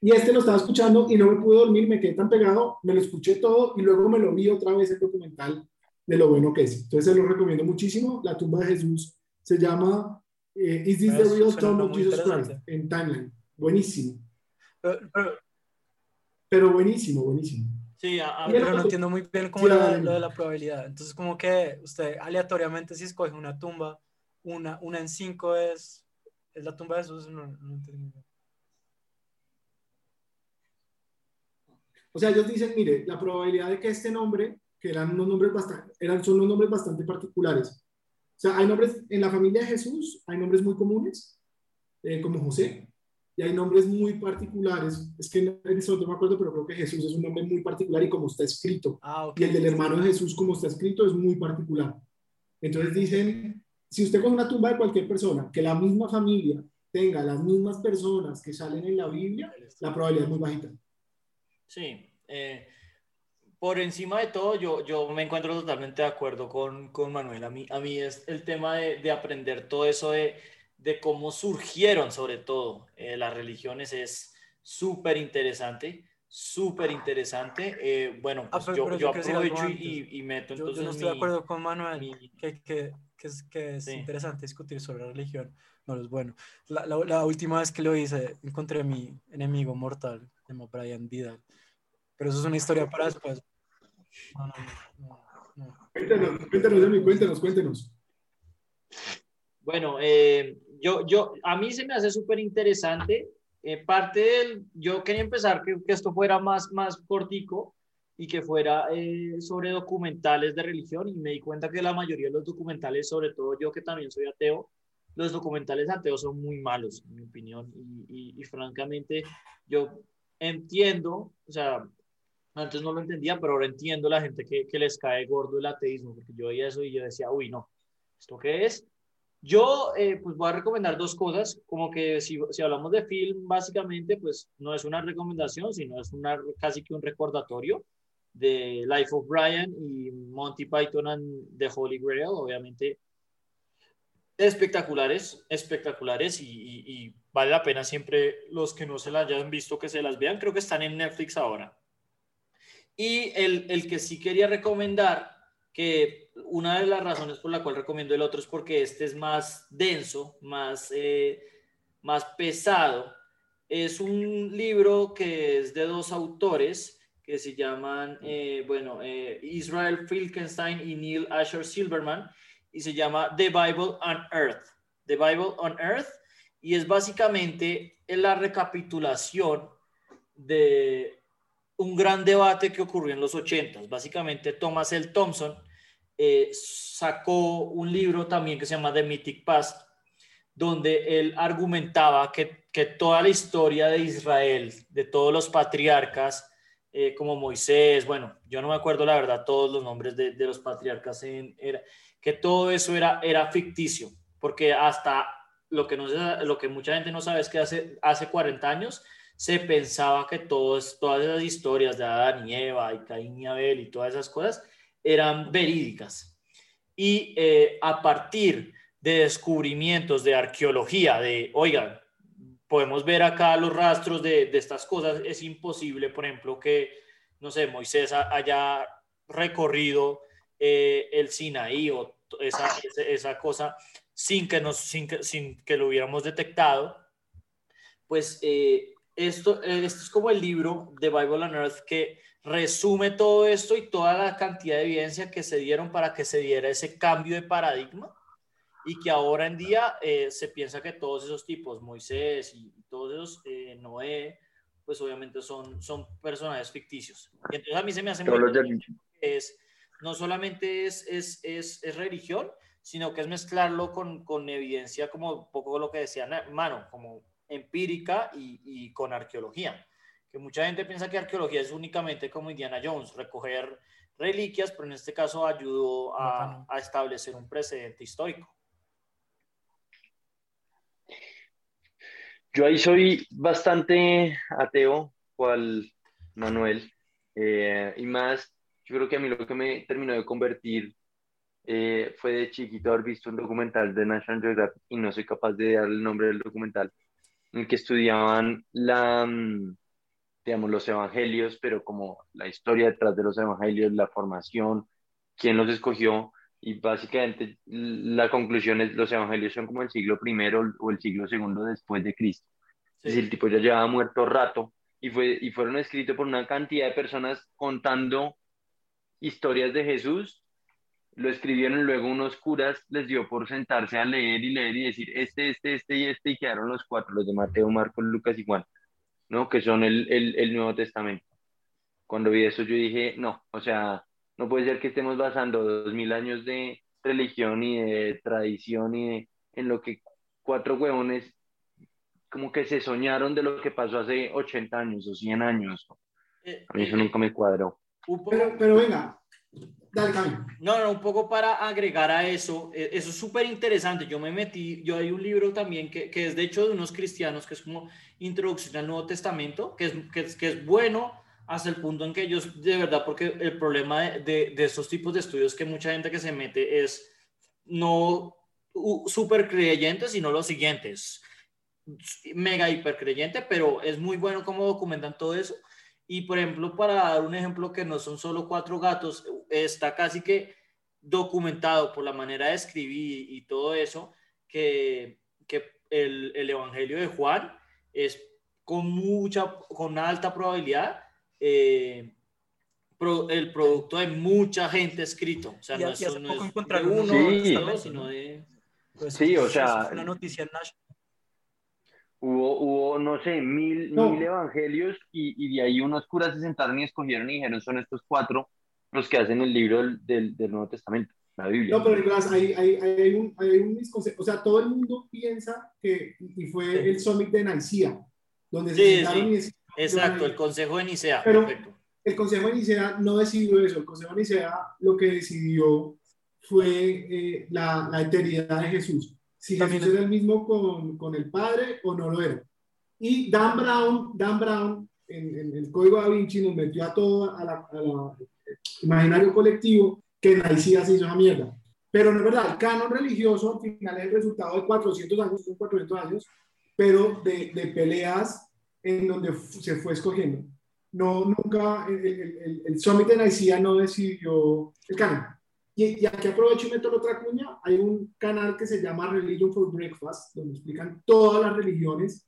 Y este lo estaba escuchando y no me pude dormir, me quedé tan pegado, me lo escuché todo y luego me lo vi otra vez el documental de lo bueno que es. Entonces se lo recomiendo muchísimo. La tumba de Jesús se llama eh, Is This the Eso Real Tomb of Jesus Christ? En Timeline. Buenísimo. Pero, pero- Pero buenísimo, buenísimo. Sí, a- a- pero no entiendo muy bien cómo Sí, lo, lo de la probabilidad. Entonces, como que usted aleatoriamente si escoge una tumba, una, una en cinco es, es la tumba de Jesús, no, no entendí. O sea, ellos dicen, mire, la probabilidad de que este nombre, que eran unos nombres bastante, eran, son unos nombres bastante particulares. O sea, hay nombres, en la familia de Jesús, hay nombres muy comunes, eh, como José, y hay nombres muy particulares. Es que en eso no me acuerdo, pero creo que Jesús es un nombre muy particular y como está escrito. Ah, ok. Y el del hermano de Jesús, como está escrito, es muy particular. Entonces dicen, si usted con una tumba de cualquier persona, que la misma familia tenga las mismas personas que salen en la Biblia, la probabilidad es muy bajita. Sí, eh, por encima de todo, yo, yo me encuentro totalmente de acuerdo con, con Manuel. A mí, a mí es el tema de, de aprender todo eso de, de cómo surgieron, sobre todo, eh, las religiones es súper interesante, súper interesante. Eh, bueno, Ah, pues pero- yo, pero yo yo aprovecho y, y- meto Yo, yo entonces no estoy de mi- acuerdo con Manuel, mi- que, que, que es, que es Sí. interesante discutir sobre religión. No lo es bueno. La, la, la última vez que lo hice, encontré a mi enemigo mortal, se llama Brian Vidal. Pero eso es una historia para después. No, no, no, no. Cuéntanos, cuéntanos, Emi, cuéntanos, cuéntanos. Bueno, eh, yo, yo, a mí se me hace súper interesante. Eh, parte del, yo quería empezar que, que esto fuera más, más cortico y que fuera eh, sobre documentales de religión y me di cuenta que la mayoría de los documentales, sobre todo yo que también soy ateo, los documentales ateos son muy malos, en mi opinión, y, y- y francamente yo entiendo, o sea, antes no lo entendía, pero ahora entiendo la gente que, que les cae gordo el ateísmo, porque yo veía eso y yo decía, uy, no, ¿esto qué es? Yo, eh, pues voy a recomendar dos cosas, como que si, si hablamos de film, básicamente, pues no es una recomendación, sino es una, casi que un recordatorio de Life of Brian y Monty Python and the Holy Grail, obviamente espectaculares, espectaculares y, vale la pena siempre los que no se las hayan visto que se las vean, creo que están en Netflix ahora. Y el, el que sí quería recomendar, que una de las razones por la cual recomiendo el otro es porque este es más denso, más, eh, más pesado. Es un libro que es de dos autores que se llaman, eh, bueno, eh, Israel Filkenstein y Neil Asher Silverman, y se llama The Bible on Earth. The Bible on Earth, y es básicamente la recapitulación de un gran debate que ocurrió en los 80. Básicamente, Thomas L. Thompson eh, sacó un libro también que se llama The Mythic Past, donde él argumentaba que, que toda la historia de Israel, de todos los patriarcas, eh, como Moisés, bueno, yo no me acuerdo la verdad todos los nombres de, los patriarcas, en, era, que todo eso era, era ficticio, porque hasta lo que, no lo que mucha gente no sabe es que hace, hace 40 años se pensaba que todos, todas esas historias de Adán y Eva y Caín y Abel y todas esas cosas eran verídicas. Y eh, a partir de descubrimientos de arqueología, de, oigan, podemos ver acá los rastros de, de estas cosas, es imposible, por ejemplo, que, no sé, Moisés haya recorrido eh, el Sinaí o esa, esa, cosa sin que, nos, sin que, sin que lo hubiéramos detectado, pues eh, esto, esto es como el libro de Bible on Earth que resume todo esto y toda la cantidad de evidencia que se dieron para que se diera ese cambio de paradigma y que ahora en día eh, se piensa que todos esos tipos, Moisés y, todos esos, eh, Noé, pues obviamente son, son personajes ficticios. Y entonces a mí se me hace muy es no solamente es, es, es, es, religión, sino que es mezclarlo con, con evidencia, como un poco lo que decían, mano, como empírica y, y con arqueología que mucha gente piensa que arqueología es únicamente como Indiana Jones, recoger reliquias, pero en este caso ayudó a, a establecer un precedente histórico. Yo ahí soy bastante ateo, cual Manuel, eh, y más, yo creo que a mí lo que me terminó de convertir eh, fue de chiquito haber visto un documental de National Geographic, y no soy capaz de dar el nombre del documental, en el que estudiaban la, mm, digamos, los evangelios, pero como la historia detrás de los evangelios, la formación, quién los escogió, y básicamente la conclusión es los evangelios son como el siglo primero o el siglo segundo después de Cristo. Sí. Es decir, el tipo ya llevaba muerto rato y, fue, y fueron escritos por una cantidad de personas contando historias de Jesús. Lo escribieron luego unos curas, les dio por sentarse a leer y leer y decir este, este, este y este, y quedaron los cuatro, los de Mateo, Marcos, Lucas y Juan. ¿no? Que son el, el, el, Nuevo Testamento. Cuando vi eso yo dije, no, o sea, no puede ser que estemos basando dos mil años de religión y de tradición y de, en lo que cuatro huevones como que se soñaron de lo que pasó hace 80 años o 100 años. A mí eso nunca me cuadró. Pero, pero venga, dale, Camilo. No, no, un poco para agregar a eso, e, eso es súper interesante. Yo me metí, yo hay un libro también que, que, es de hecho de unos cristianos, que es como Introducción al Nuevo Testamento, que es, que es, que es bueno hasta el punto en que ellos, de verdad, porque el problema de, de, de estos tipos de estudios que mucha gente que se mete es no súper creyente, sino los siguientes mega hiper creyente, pero es muy bueno cómo documentan todo eso. Y por ejemplo, para dar un ejemplo que no son solo cuatro gatos, está casi que documentado por la manera de escribir y todo eso, que, que el, el Evangelio de Juan es con mucha, con alta probabilidad eh, pro, el producto de mucha gente escrito. O sea, y, no, es, hace no poco es de un uno, Sí. ¿no? sino de... Pues, Sí, o sea, una noticia en Nash. Hubo, hubo, no sé, mil, No. mil evangelios y, y de ahí unos curas se sentaron y escogieron y dijeron, son estos cuatro los que hacen el libro del, del, del Nuevo Testamento, la Biblia. No, pero Nicolás, hay, hay, hay un, hay un misconcepto. O sea, todo el mundo piensa que, y fue Sí. el Summit de Nicea, donde se Sí, sentaron sí. Exacto, el Consejo de Nicea, Pero- perfecto. el Consejo de Nicea no decidió eso. El Consejo de Nicea lo que decidió fue eh, la, la eternidad de Jesús. Si También Jesús es- era el mismo con, con el Padre o no lo era. Y Dan Brown, Dan Brown en, en el Código da Vinci nos metió a todo a la, a la imaginario colectivo que en Nicea se hizo una mierda. Pero no es verdad, el canon religioso al final es el resultado de 400 años, son 400 años, pero de, de peleas en donde se fue escogiendo. No, nunca, el, el, el, el Summit de Nicea no decidió el canon. y, y aquí aprovecho y meto la otra cuña. Hay un canal que se llama Religion for Breakfast, donde explican todas las religiones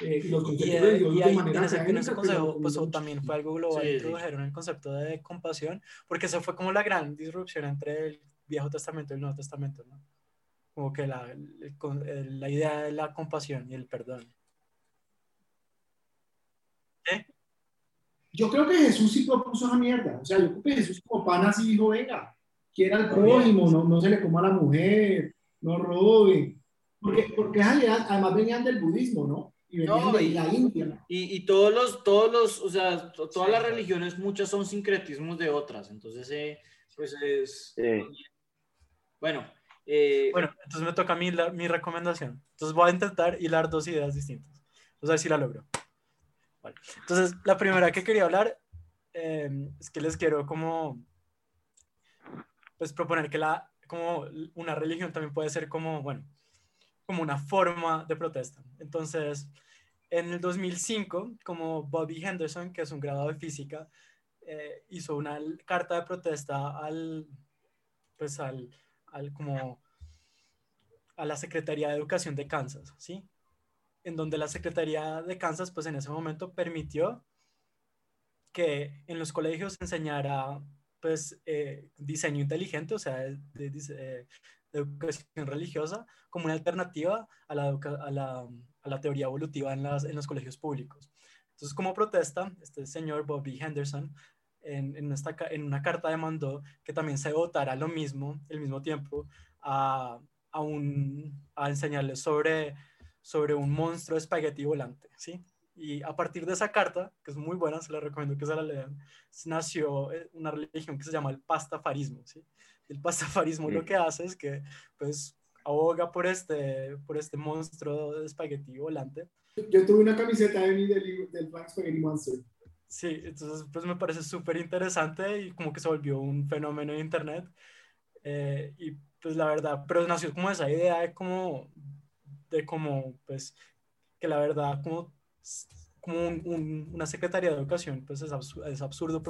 eh, y los Y, conceptos eh, religiosos y de manera en ese, consejo, pues también fue algo global, Sí, sí. introdujeron el concepto de compasión, porque esa fue como la gran disrupción entre el Viejo Testamento y el Nuevo Testamento, ¿no? Como que la, el- la idea de la compasión y el perdón. Yo creo que Jesús sí propuso esa mierda. O sea, yo creo que Jesús como pana sí dijo, venga, quiera al prójimo, no, no se le coma a la mujer, no robe. Porque, porque además venían del budismo, ¿no? Y venían No, de y- la India. Y, y todos los, todos los, o sea, to- todas las religiones, muchas son sincretismos de otras. Entonces, eh, pues es, Sí. bueno, eh, Bueno, entonces me toca a mí la- mi recomendación. Entonces voy a intentar hilar dos ideas distintas. Vamos a ver si la logro. Entonces, la primera que quería hablar eh, es que les quiero como, pues proponer que la, como una religión también puede ser como, bueno, como una forma de protesta. Entonces, en el 2005, como Bobby Henderson, que es un graduado de física, eh, hizo una carta de protesta al, pues al, al como a la Secretaría de Educación de Kansas, ¿sí? En donde la Secretaría de Kansas, pues en ese momento permitió que en los colegios se enseñara, pues, eh, diseño inteligente, o sea, de, de dise- eh, de educación religiosa, como una alternativa a la, a la, a la teoría evolutiva en, las, en los colegios públicos. Entonces, como protesta, este señor Bobby Henderson, en, en, esta, en una carta demandó que también se votara lo mismo, al mismo tiempo, a, a, un, a enseñarles sobre, sobre un monstruo de espagueti volante, ¿sí? Y a partir de esa carta, que es muy buena, se la recomiendo que se la lean, nació eh, una religión que se llama el pastafarismo, ¿sí? El pastafarismo lo que hace es que, pues, aboga por este, por este monstruo de espagueti volante. Yo tuve una camiseta de mí del, del Frank Spaghetti Monster. Sí, entonces pues me parece súper interesante y como que se volvió un fenómeno en internet. Eh, y pues la verdad, pero nació como esa idea de como, de como, pues, que la verdad, como, como un- un- una secretaría de educación, pues es, absu- es absurdo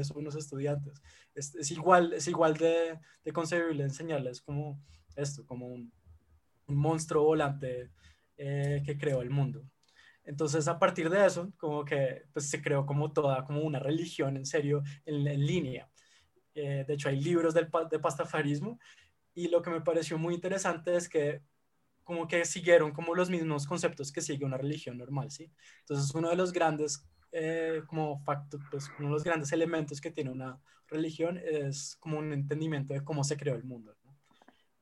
eso a unos estudiantes. Es, es igual, es igual de, de concebible enseñarles como esto, como un, un monstruo volante eh, que creó el mundo. Entonces, a partir de eso, como que pues, se creó como toda, como una religión en serio, en, línea. Eh, de hecho, hay libros del, de pastafarismo y lo que me pareció muy interesante es que como que siguieron como los mismos conceptos que sigue una religión normal, ¿sí? Entonces, uno de los grandes, eh, como facto, pues, uno de los grandes elementos que tiene una religión es como un entendimiento de cómo se creó el mundo, ¿no?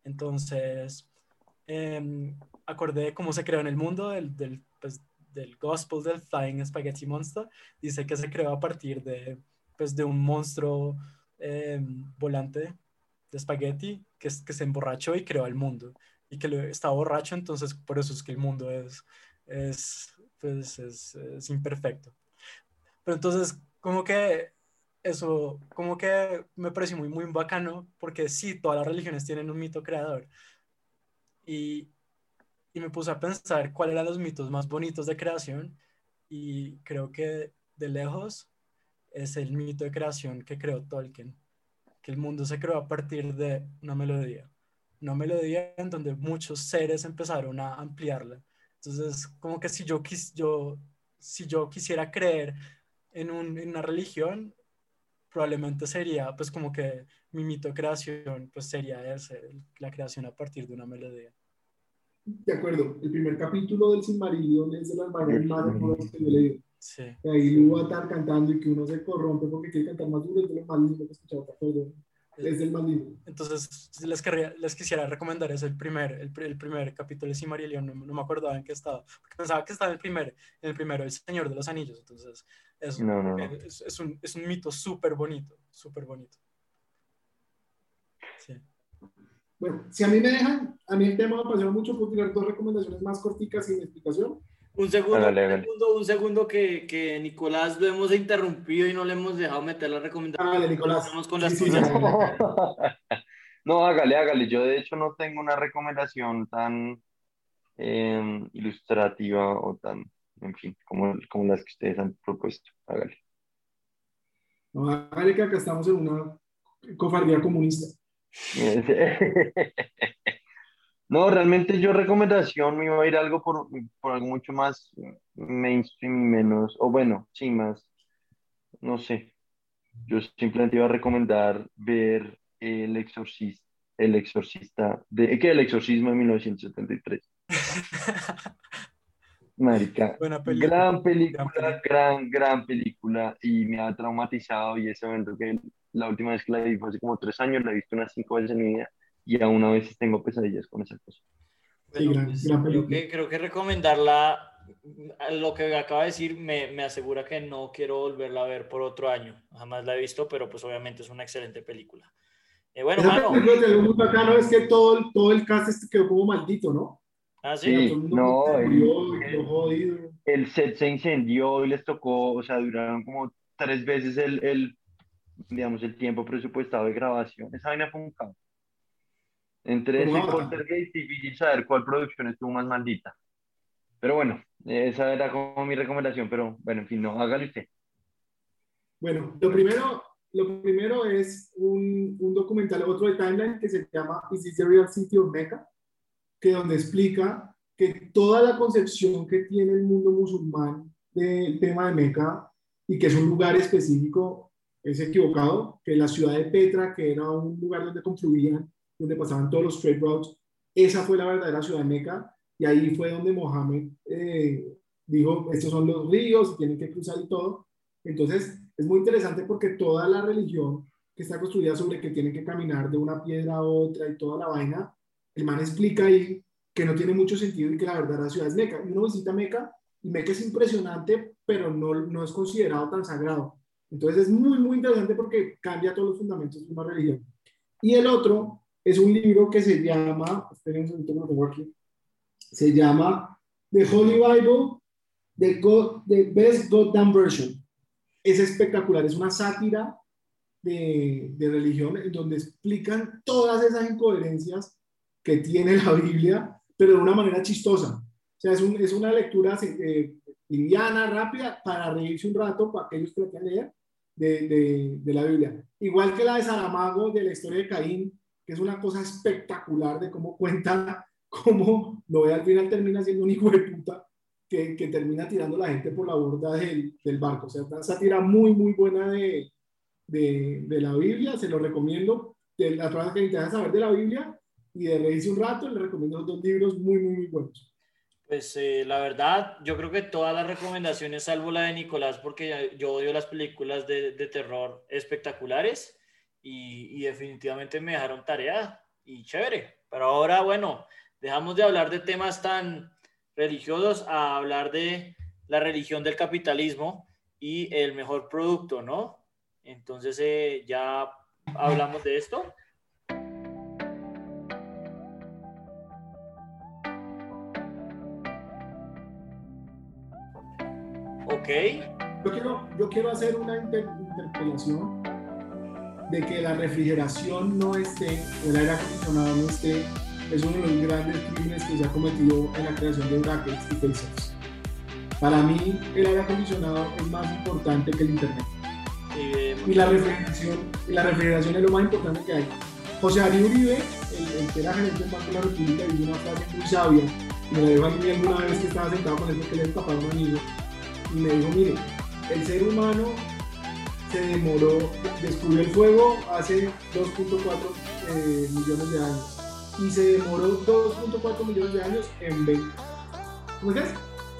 Entonces, em, acordé de cómo se creó en el mundo, del, del, pues, del Gospel del Flying Spaghetti Monster, dice que se creó a partir de, pues, de un monstruo eh, volante de espagueti que, que se emborrachó y creó el mundo. Y que estaba borracho, entonces por eso es que el mundo es, es, pues, es, es imperfecto. Pero entonces, como que eso, como que me pareció muy, muy bacano, porque sí, todas las religiones tienen un mito creador. Y, y me puse a pensar cuáles eran los mitos más bonitos de creación y creo que de lejos es el mito de creación que creó Tolkien, que el mundo se creó a partir de una melodía, una melodía en donde muchos seres empezaron a ampliarla. Entonces, como que si yo, quis, yo, si yo quisiera creer en, un, en una religión, probablemente sería pues como que mi mito de creación pues sería ese, la creación a partir de una melodía. De acuerdo, el primer capítulo del Silmarillion es de las vainas más que yo leído. Sí. Que ahí Lu va a estar cantando y que uno se corrompe porque quiere cantar más duro, es de lo más lindo que he escuchado. Entonces, les, querría, les quisiera recomendar es el primer, el, el primer capítulo de Silmarillion, no, no me acordaba en qué estaba, porque pensaba que estaba en el primer, en el primero, El Señor de los Anillos, entonces es, No, no, no. es, es un, es un mito súper bonito, súper bonito. Sí. Bueno, si a mí me dejan, a mí el tema me apasionó mucho, puedo tirar dos recomendaciones más corticas sin explicación. Un segundo, un segundo, un segundo que, que Nicolás lo hemos interrumpido y no le hemos dejado meter la recomendación. Nicolás. Vamos con las Sí, tuyas. sí. No, hágale, hágale. Yo de hecho no tengo una recomendación tan eh, ilustrativa o tan, en fin, como, como las que ustedes han propuesto. Hágale. No, hágale que acá estamos en una cofradía comunista. No, realmente yo recomendación me iba a ir algo por, por algo mucho más mainstream y menos, o bueno, sí, más, no sé. Yo simplemente iba a recomendar ver El Exorcista, El Exorcista, de, ¿qué? El Exorcismo de 1973. Marica, Buena película, gran película, gran gran, gran película y me ha traumatizado y ese evento que la última vez que la vi fue hace como tres años, la he visto unas cinco veces en mi vida y aún a veces tengo pesadillas con esa cosa. Sí, Bueno, gran- pues, gran creo, que, creo que recomendarla, lo que acaba de decir, me, me asegura que no quiero volverla a ver por otro año. Jamás la he visto, pero pues obviamente es una excelente película. Eh, bueno, mano. película de muy bacano es que todo, el- todo el cast este quedó como maldito, ¿no? Ah, sí. Sí. El no, el- murió el- jodido. El set se incendió y les tocó, o sea, duraron como tres veces el, el digamos, el tiempo presupuestado de grabación. Esa vaina fue un caos. Entre ese. Poltergeist y difícil saber cuál producción estuvo más maldita. Pero bueno, esa era como mi recomendación, pero bueno, en fin, no, hágale usted. Bueno, lo primero, lo primero es un, un documental, otro de Timeline, que se llama Is This the Real City of Mecca? Que donde explica que toda la concepción que tiene el mundo musulmán del tema de Meca y que es un lugar específico es equivocado, que la ciudad de Petra, que era un lugar donde confluían, donde pasaban todos los trade routes, esa fue la verdadera ciudad de Meca y ahí fue donde Mohammed eh, dijo, estos son los ríos, tienen que cruzar y todo. Entonces, es muy interesante porque toda la religión que está construida sobre que tienen que caminar de una piedra a otra y toda la vaina, el man explica ahí que no tiene mucho sentido y que la verdadera ciudad es Meca. Y uno visita Meca y Meca es impresionante, pero no, no es considerado tan sagrado. Entonces es muy, muy interesante porque cambia todos los fundamentos de una religión. Y el otro es un libro que se llama, esperen un segundito que lo tengo aquí, se llama The Holy Bible, The, God, the Best Goddamn Version. Es espectacular, es una sátira de, de religión en donde explican todas esas incoherencias que tiene la Biblia, pero de una manera chistosa. O sea, es, un- es una lectura eh, liviana, rápida, para reírse un rato, para aquellos que la quieran leer, de, de- de la Biblia. Igual que la de Saramago, de la historia de Caín, que es una cosa espectacular de cómo cuenta cómo Noé al final termina siendo un hijo de puta que, que termina tirando a la gente por la borda del, del barco. O sea, una sátira muy, muy buena de, de, de la Biblia, se lo recomiendo. De las personas que intentan saber de la Biblia y de reírse un rato, les recomiendo los dos libros muy, muy, muy buenos. Pues eh, la verdad, yo creo que todas las recomendaciones, salvo la de Nicolás, porque yo odio las películas de, de terror espectaculares y, definitivamente me dejaron tarea y chévere. Pero ahora, bueno, dejamos de hablar de temas tan religiosos a hablar de la religión del capitalismo y el mejor producto, ¿no? Entonces, eh, ya hablamos de esto. Ok. Yo quiero, yo quiero hacer una inter- interpelación de que la refrigeración no esté, o el aire acondicionado no esté, es uno de los grandes crímenes que se ha cometido en la creación de brackets y pacers. Para mí, el aire acondicionado es más importante que el internet. Eh, Y la refrigeración, y la refrigeración es lo más importante que hay. José Ari Uribe, el, el que era gerente del Banco de la República, dijo una frase muy sabia, me la dijo a mí alguna vez que estaba sentado con él porque le papá de un amigo, y me dijo, mire, el ser humano se demoró, descubrió el fuego hace 2.4 eh, millones de años, y se demoró 2.4 millones de años en ver. ¿Cómo es?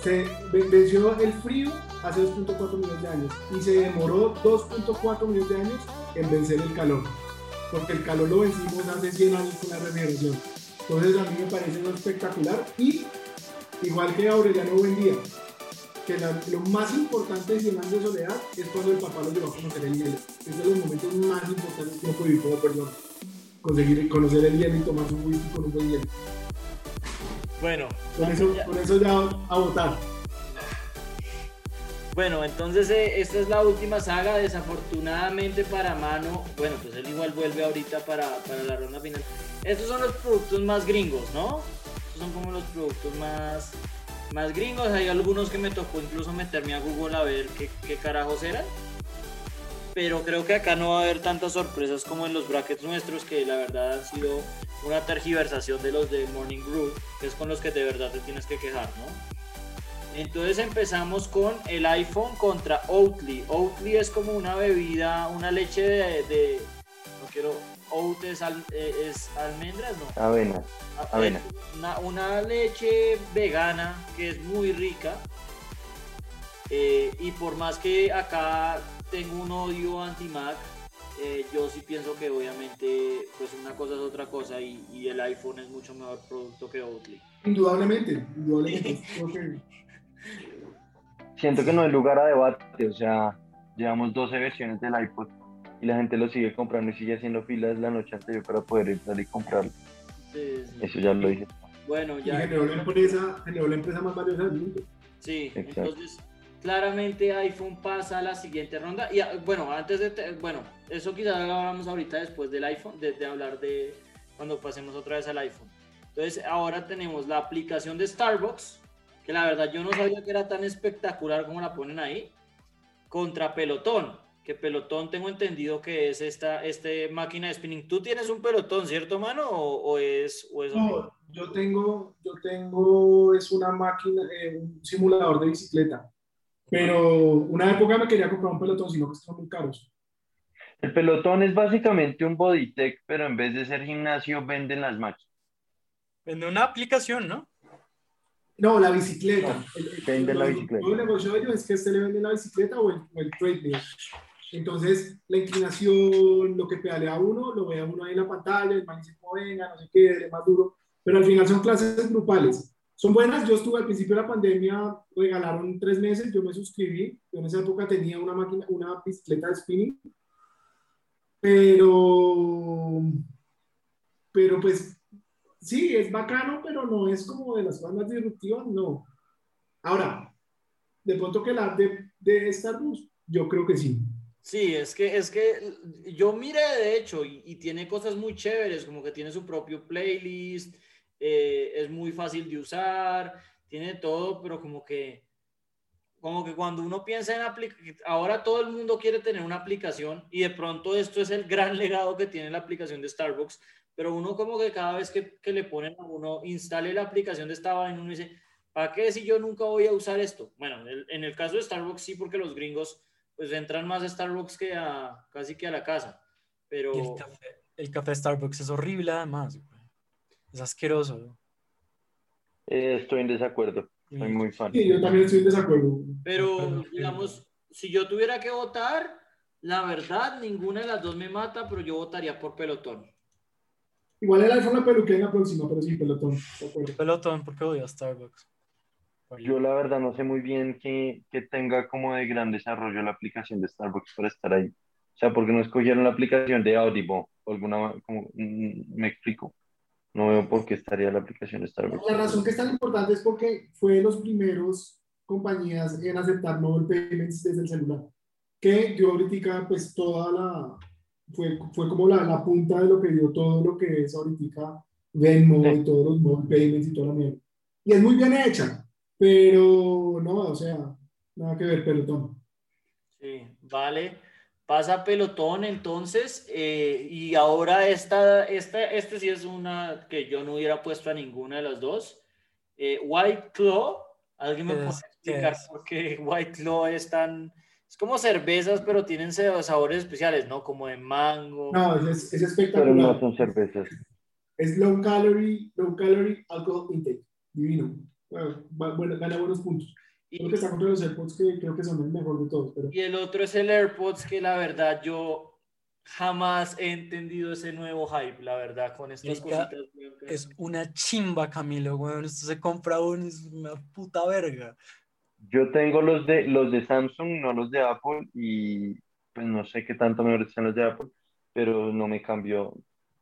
Se ven- venció el frío hace 2.4 millones de años y se demoró 2.4 millones de años en vencer el calor. Porque el calor lo vencimos hace 100 años con la refrigeración. Entonces a mí me parece espectacular y igual que Aureliano Buendía, que la- lo más importante de 100 años de soledad es cuando el papá lo llevó a conocer el hielo. Es de los momentos más importantes que uno puede vivir como persona. Conseguir conocer el hielo y tomar su whisky con un buen hielo. bueno, Con eso, ya- eso ya a votar. Bueno, entonces eh, esta es la última saga, desafortunadamente para Mano, bueno, pues él igual vuelve ahorita para, para la ronda final. Estos son los productos más gringos, ¿no? Estos son como los productos más, más gringos, hay algunos que me tocó incluso meterme a Google a ver qué, qué carajos eran. pero creo que acá no va a haber tantas sorpresas como en los brackets nuestros, que la verdad han sido una tergiversación de los de Morning Brew, que es con los que de verdad te tienes que quejar, ¿no? Entonces empezamos con el iPhone contra Oatly. Oatly es como una bebida, una leche de- no quiero, oat es, al- eh, es almendras, ¿no? Avena. Ah, Avena. eh, Una, una leche vegana que es muy rica. Eh, y por más que acá tengo un odio anti-Mac, eh, yo sí pienso que obviamente pues una cosa es otra cosa y, y el iPhone es mucho mejor producto que Oatly. Indudablemente, indudablemente. Siento que no hay lugar a debate, o sea, llevamos 12 versiones del iPod y la gente lo sigue comprando y sigue haciendo filas la noche anterior para poder entrar y comprarlo. Sí, sí. Eso ya lo dije. Bueno, y ya. generó la empresa, generó la empresa más valiosa del mundo. Sí, Exacto. entonces claramente iPhone pasa a la siguiente ronda. Y ah, bueno, antes de, bueno, eso quizás lo hablamos ahorita después del iPhone, de, de hablar de cuando pasemos otra vez al iPhone. Entonces ahora tenemos la aplicación de Starbucks, que la verdad yo no sabía que era tan espectacular como la ponen ahí, contra Pelotón, que Pelotón tengo entendido que es esta este máquina de spinning. ¿Tú tienes un Pelotón, cierto, mano? ¿O, o es, o es No, yo tengo, yo tengo, es una máquina, eh, un simulador de bicicleta. Pero una época me quería comprar un pelotón, sino que están muy caros. El pelotón es básicamente un bodytech, pero en vez de ser gimnasio venden las máquinas. Vende una aplicación, ¿no? No, la bicicleta. No, El- el- venden la el- bicicleta. El negocio de ellos es que se le vende la bicicleta o el, o el treadmill. Entonces, la inclinación, lo que pedalea uno, lo ve a uno ahí en la pantalla, el man dice, como venga, no sé qué, dele más duro. Pero al final son clases grupales. Son buenas. Yo estuve al principio de la pandemia, regalaron tres meses, yo me suscribí. Yo en esa época tenía una máquina, una bicicleta de spinning. Pero, pero pues sí, es bacano, pero no es como de las más disruptivas, no. Ahora, de pronto que la de, de Starbucks, yo creo que sí. Sí, es que, es que yo miré de hecho y, tiene cosas muy chéveres, como que tiene su propio playlist, eh, es muy fácil de usar, tiene todo, pero como que, como que cuando uno piensa en aplicación, ahora todo el mundo quiere tener una aplicación y de pronto esto es el gran legado que tiene la aplicación de Starbucks, pero uno como que cada vez que, que le ponen a uno, instale la aplicación de esta vaina, uno dice, ¿para qué si yo nunca voy a usar esto? Bueno, en el caso de Starbucks sí, porque los gringos pues entran más a Starbucks que a casi que a la casa. Pero el café, el café Starbucks es horrible además, güey. Es asqueroso. Eh, estoy en desacuerdo, soy muy fan. Sí, yo también estoy en desacuerdo. pero digamos, si yo tuviera que votar, la verdad ninguna de las dos me mata, pero yo votaría por pelotón. Igual el iPhone la peluqué en la próxima, pero sí, pelotón. Pelotón, porque odio a Starbucks. Yo la verdad no sé muy bien que, que tenga como de gran desarrollo la aplicación de Starbucks para estar ahí. O sea, porque no escogieron la aplicación de Audible o alguna, como, mm, me explico. No veo por qué estaría la aplicación de Starbucks. La razón que es tan importante es porque fue de los primeros compañías en aceptar mobile payments desde el celular. Que dio ahorita pues toda la... Fue, fue como la, la punta de lo que dio todo lo que es ahorita Venmo y todos los mobile payments y toda la mierda. Y es muy bien hecha, pero no, o sea, nada que ver, pelotón. Sí, vale. Pasa pelotón entonces. eh, y ahora esta, esta, este sí es una que yo no hubiera puesto a ninguna de las dos. Eh, White Claw. ¿Alguien me ¿Qué puede es? explicar ¿Qué es? por qué White Claw es tan... Es como cervezas, pero tienen sabores especiales, ¿no? Como de mango. No, es, es Pero no espectacular. son cervezas. Es low calorie, low calorie alcohol intake. Divino. Bueno, bueno, gana buenos puntos. Y, Creo que está contra los AirPods que creo que son el mejor de todos, pero y el otro es el AirPods, que la verdad yo jamás he entendido ese nuevo hype, la verdad, con estas cositas. Es una chimba, Camilo, weón. Esto se compra uno, es una puta verga. Yo tengo los de los de Samsung, no los de Apple, y pues no sé qué tanto mejor están los de Apple, pero no me cambio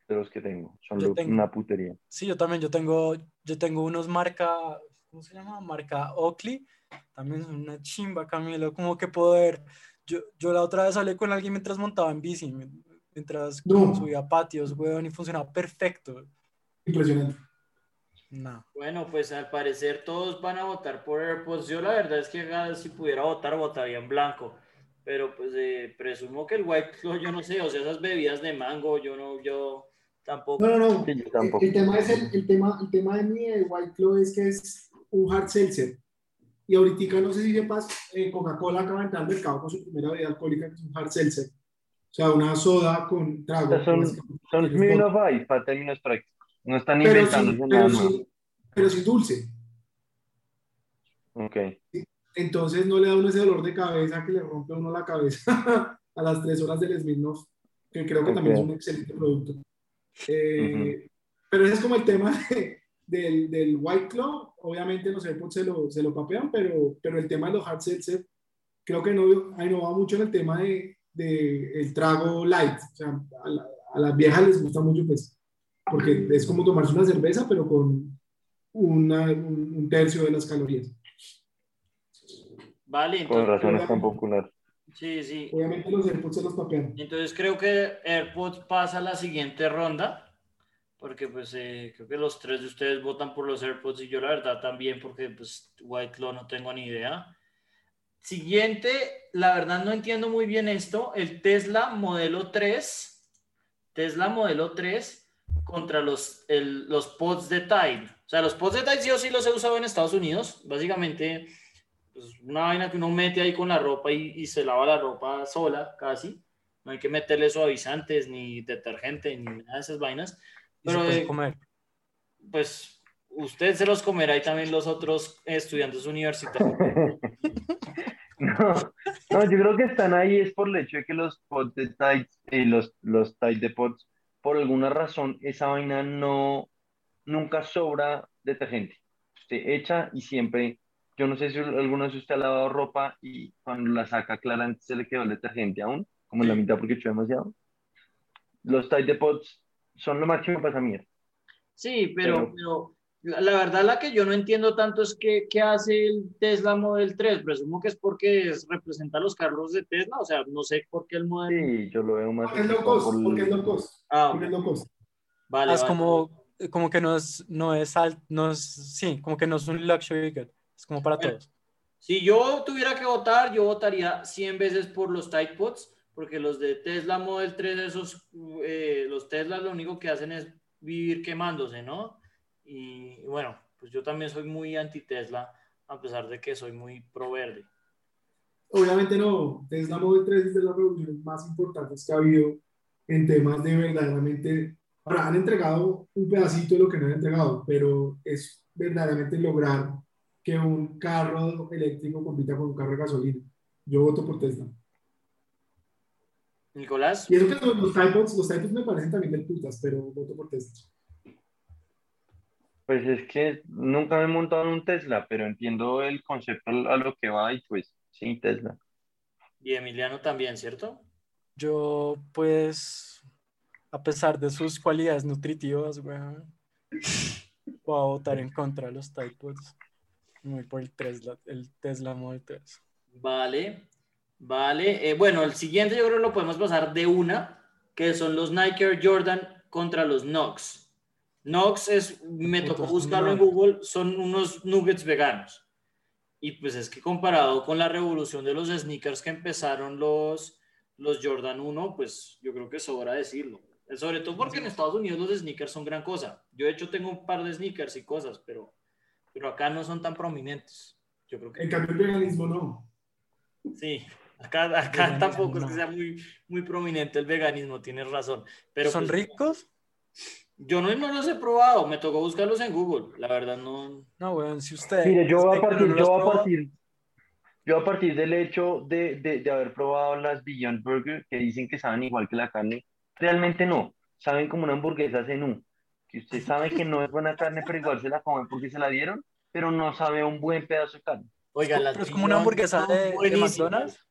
de los que tengo. Son tengo- una putería. Sí, yo también, yo tengo, yo tengo unos marca, ¿cómo se llama? Marca Oakley. También son una chimba, Camilo, como que poder. Yo, yo la otra vez hablé con alguien mientras montaba en bici, mientras No. subía patios, weón, y funcionaba perfecto. impresionante. No. Bueno, pues al parecer todos van a votar por AirPods. Yo la verdad es que si pudiera votar, votaría en blanco. pero pues eh, presumo que el White Claw, yo no sé, o sea, esas bebidas de mango, yo no, yo tampoco. No, no, no. Sí, yo El, tampoco. el tema es el, el tema, el tema de mi White Claw es que es un hard seltzer. Y ahorita no sé si sepas, eh, Coca-Cola acaba de entrar al mercado con su primera bebida alcohólica, que es un hard seltzer. O sea, una soda con trago. Son, básicamente. son Es Smirnoff Ice para términos prácticos. No están pero inventando nada pero, nuevo. sin, pero sin dulce. Ok. Entonces no le da uno ese dolor de cabeza que le rompe a uno la cabeza a las tres horas del Smirnoff, que creo que también Ok. es un excelente producto. Eh, Pero ese es como el tema de- del, del White Claw. Obviamente los AirPods se lo, se lo papean, pero, pero el tema de los hard seltzer creo que no ha innovado mucho en el tema de, de el trago light. O sea, a, la- a las viejas les gusta mucho, pues, porque es como tomarse una cerveza, pero con una- un, un tercio de las calorías. Vale, Con entonces, razón es tan popular. sí, sí. Obviamente los AirPods se los papean. Entonces creo que AirPods pasa a la siguiente ronda, porque pues eh, creo que los tres de ustedes votan por los AirPods y yo la verdad también, porque pues White Claw no tengo ni idea. Siguiente, la verdad no entiendo muy bien esto, el Tesla modelo 3, Tesla modelo 3 contra los, el- los pods de Tide. O sea, los pods de Tide yo sí los he usado en Estados Unidos, básicamente pues, una vaina que uno mete ahí con la ropa y, y se lava la ropa sola, casi. No hay que meterle suavizantes, ni detergente, ni nada de esas vainas. Se Pero, puede eh, comer. Pues usted se los comerá y también los otros estudiantes universitarios. No, no, yo creo que están ahí es por el hecho de que los pods de Tide, eh, los, los Tide de pods, por alguna razón, esa vaina no, nunca sobra detergente. Usted echa y siempre, yo no sé si alguna vez usted ha lavado ropa y cuando la saca claramente se le quedó el detergente aún, como en la mitad porque echó demasiado. Los Tide de pods son lo máximo para esa mierda. Sí, pero, Pero- pero la, la verdad la que yo no entiendo tanto es que, qué hace el Tesla Model 3. Presumo que es porque es- representa los carros de Tesla, o sea, no sé por qué el modelo. Sí, yo lo veo más Porque es low enfocado cost, por porque es low cost. Ah, Porque es low cost. vale, es vale. como, como que no es, no es alt, no es, sí, como que no es un luxury good. Es como para Bueno. todos. Si yo tuviera que votar, yo votaría 100 veces por los Tide Pods, porque los de Tesla Model 3, esos, eh, los Tesla lo único que hacen es vivir quemándose, ¿no? Y bueno, pues yo también soy muy anti-Tesla, a pesar de que soy muy pro verde. Obviamente no, Tesla Model 3 es de las revoluciones más importantes que ha habido en temas de verdaderamente, ahora han entregado un pedacito de lo que no han entregado, pero es verdaderamente lograr que un carro eléctrico compita con un carro de gasolina. Yo voto por Tesla. Nicolás, Y eso que los, los iPods, los iPods me parecen también del putas, pero voto por Tesla. Pues es que nunca me he montado en un Tesla, pero entiendo el concepto a lo que va y pues sí, Tesla. y Emiliano también, ¿cierto? Yo, pues, a pesar de sus cualidades nutritivas, weón, voy a votar en contra de los Tide Pods. Me Voy por el Tesla, el Tesla Model 3. Vale, vale. Eh, bueno, el siguiente yo creo que lo podemos pasar de una, que son los Nike Air Jordan contra los Knox. Knox es, me tocó buscarlo en. Google, son unos nuggets veganos. Y pues es que comparado con la revolución de los sneakers que empezaron los, los Jordan 1, pues yo creo que sobra decirlo. Eh, Sobre todo porque en Estados Unidos los sneakers son gran cosa. Yo de hecho tengo un par de sneakers y cosas, pero, pero acá no son tan prominentes. Yo creo que... En cambio, el veganismo no. Sí, acá, acá tampoco es que no. sea muy, muy prominente el veganismo, tienes razón. Pero ¿Son pues, ricos? yo no, no los he probado, me tocó buscarlos en Google. La verdad no. No, weón, si usted... Mire, yo a no partir, yo a partir, yo a partir del hecho de, de, de haber probado las Beyond Burger, que dicen que saben igual que la carne, realmente no, saben como una hamburguesa zenú, que usted sabe que no es buena carne, pero igual se la come porque se la dieron, pero no sabe un buen pedazo de carne. Oiga, las Pero es como una hamburguesa de, de. McDonald's.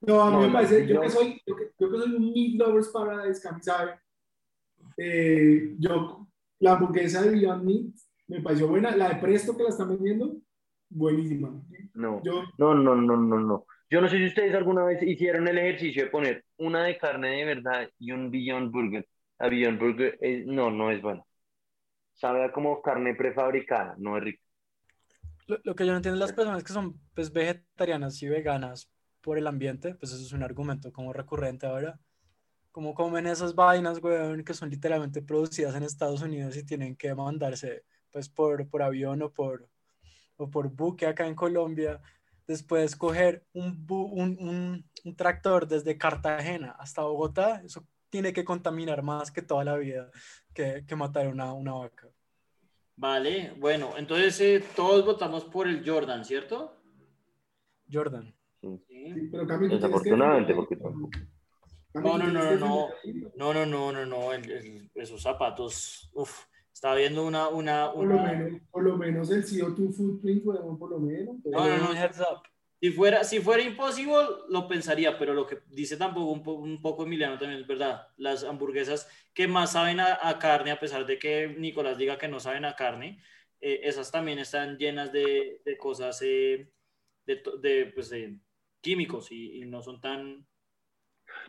No, a mí No, me parece, yo que soy, yo que, yo que soy un Meat Lovers Paradise, Cami sabe, eh, yo, la hamburguesa de Beyond Meat me pareció buena, la de Presto que la están vendiendo, buenísima. No, Yo, no, no, no, no, no. Yo no sé si ustedes alguna vez hicieron el ejercicio de poner una de carne de verdad y un Beyond Burger. La Beyond Burger es- no, no es buena. Sabe como carne prefabricada, no es rico. Lo, lo que yo no entiendo es las personas que son pues, vegetarianas y veganas, por el ambiente, pues eso es un argumento como recurrente ahora. Como comen esas vainas, weón, que son literalmente producidas en Estados Unidos y tienen que mandarse pues por, por avión o por, o por buque acá en Colombia. Después coger un, bu- un, un, un tractor desde Cartagena hasta Bogotá, eso tiene que contaminar más que toda la vida que, que matar una, una vaca. Vale, bueno, entonces eh, todos votamos por el Jordan, ¿cierto? Jordan. Sí. Sí, pero Cami, tú tienes que Desafortunadamente, porque- No, no, no, no, no. No, no, no, no, no, el- el- esos zapatos, uf, estaba viendo una, una, Por lo, una, menos, por lo menos el CO2 footprint, por lo menos. No, no, no. Un heads up. Si fuera, si fuera imposible, lo pensaría, pero lo que dice tampoco un, po- un poco Emiliano también es verdad. Las hamburguesas que más saben a, a carne, a pesar de que Nicolás diga que no saben a carne, eh, esas también están llenas de, de cosas, eh, de, de, pues, de químicos y, y no son tan...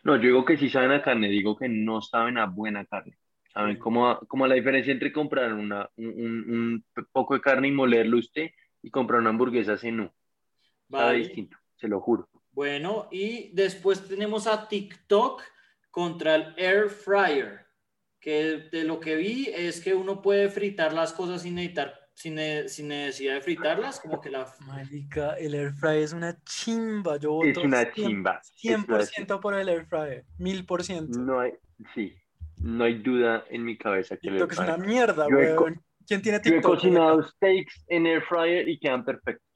No, yo digo que sí saben a carne, digo que no saben a buena carne. Saben como, a- como la diferencia entre comprar una, un, un- un poco de carne y molerlo usted y comprar una hamburguesa no. Sabe Vale. distinto, se lo juro. Bueno, y después tenemos a TikTok contra el Air Fryer, que de lo que vi es que uno puede fritar las cosas sin necesitar, sin, sin necesidad de fritarlas, como que la... Marica, el air fryer es una chimba. Yo Es voto una 100%, chimba. 100% por el air fryer. 1000%. No hay, sí, no hay duda en mi cabeza que el TikTok es air una mierda, weón. ¿Quién tiene Yo he TikTok? cocinado steaks en air fryer y quedan perfectos.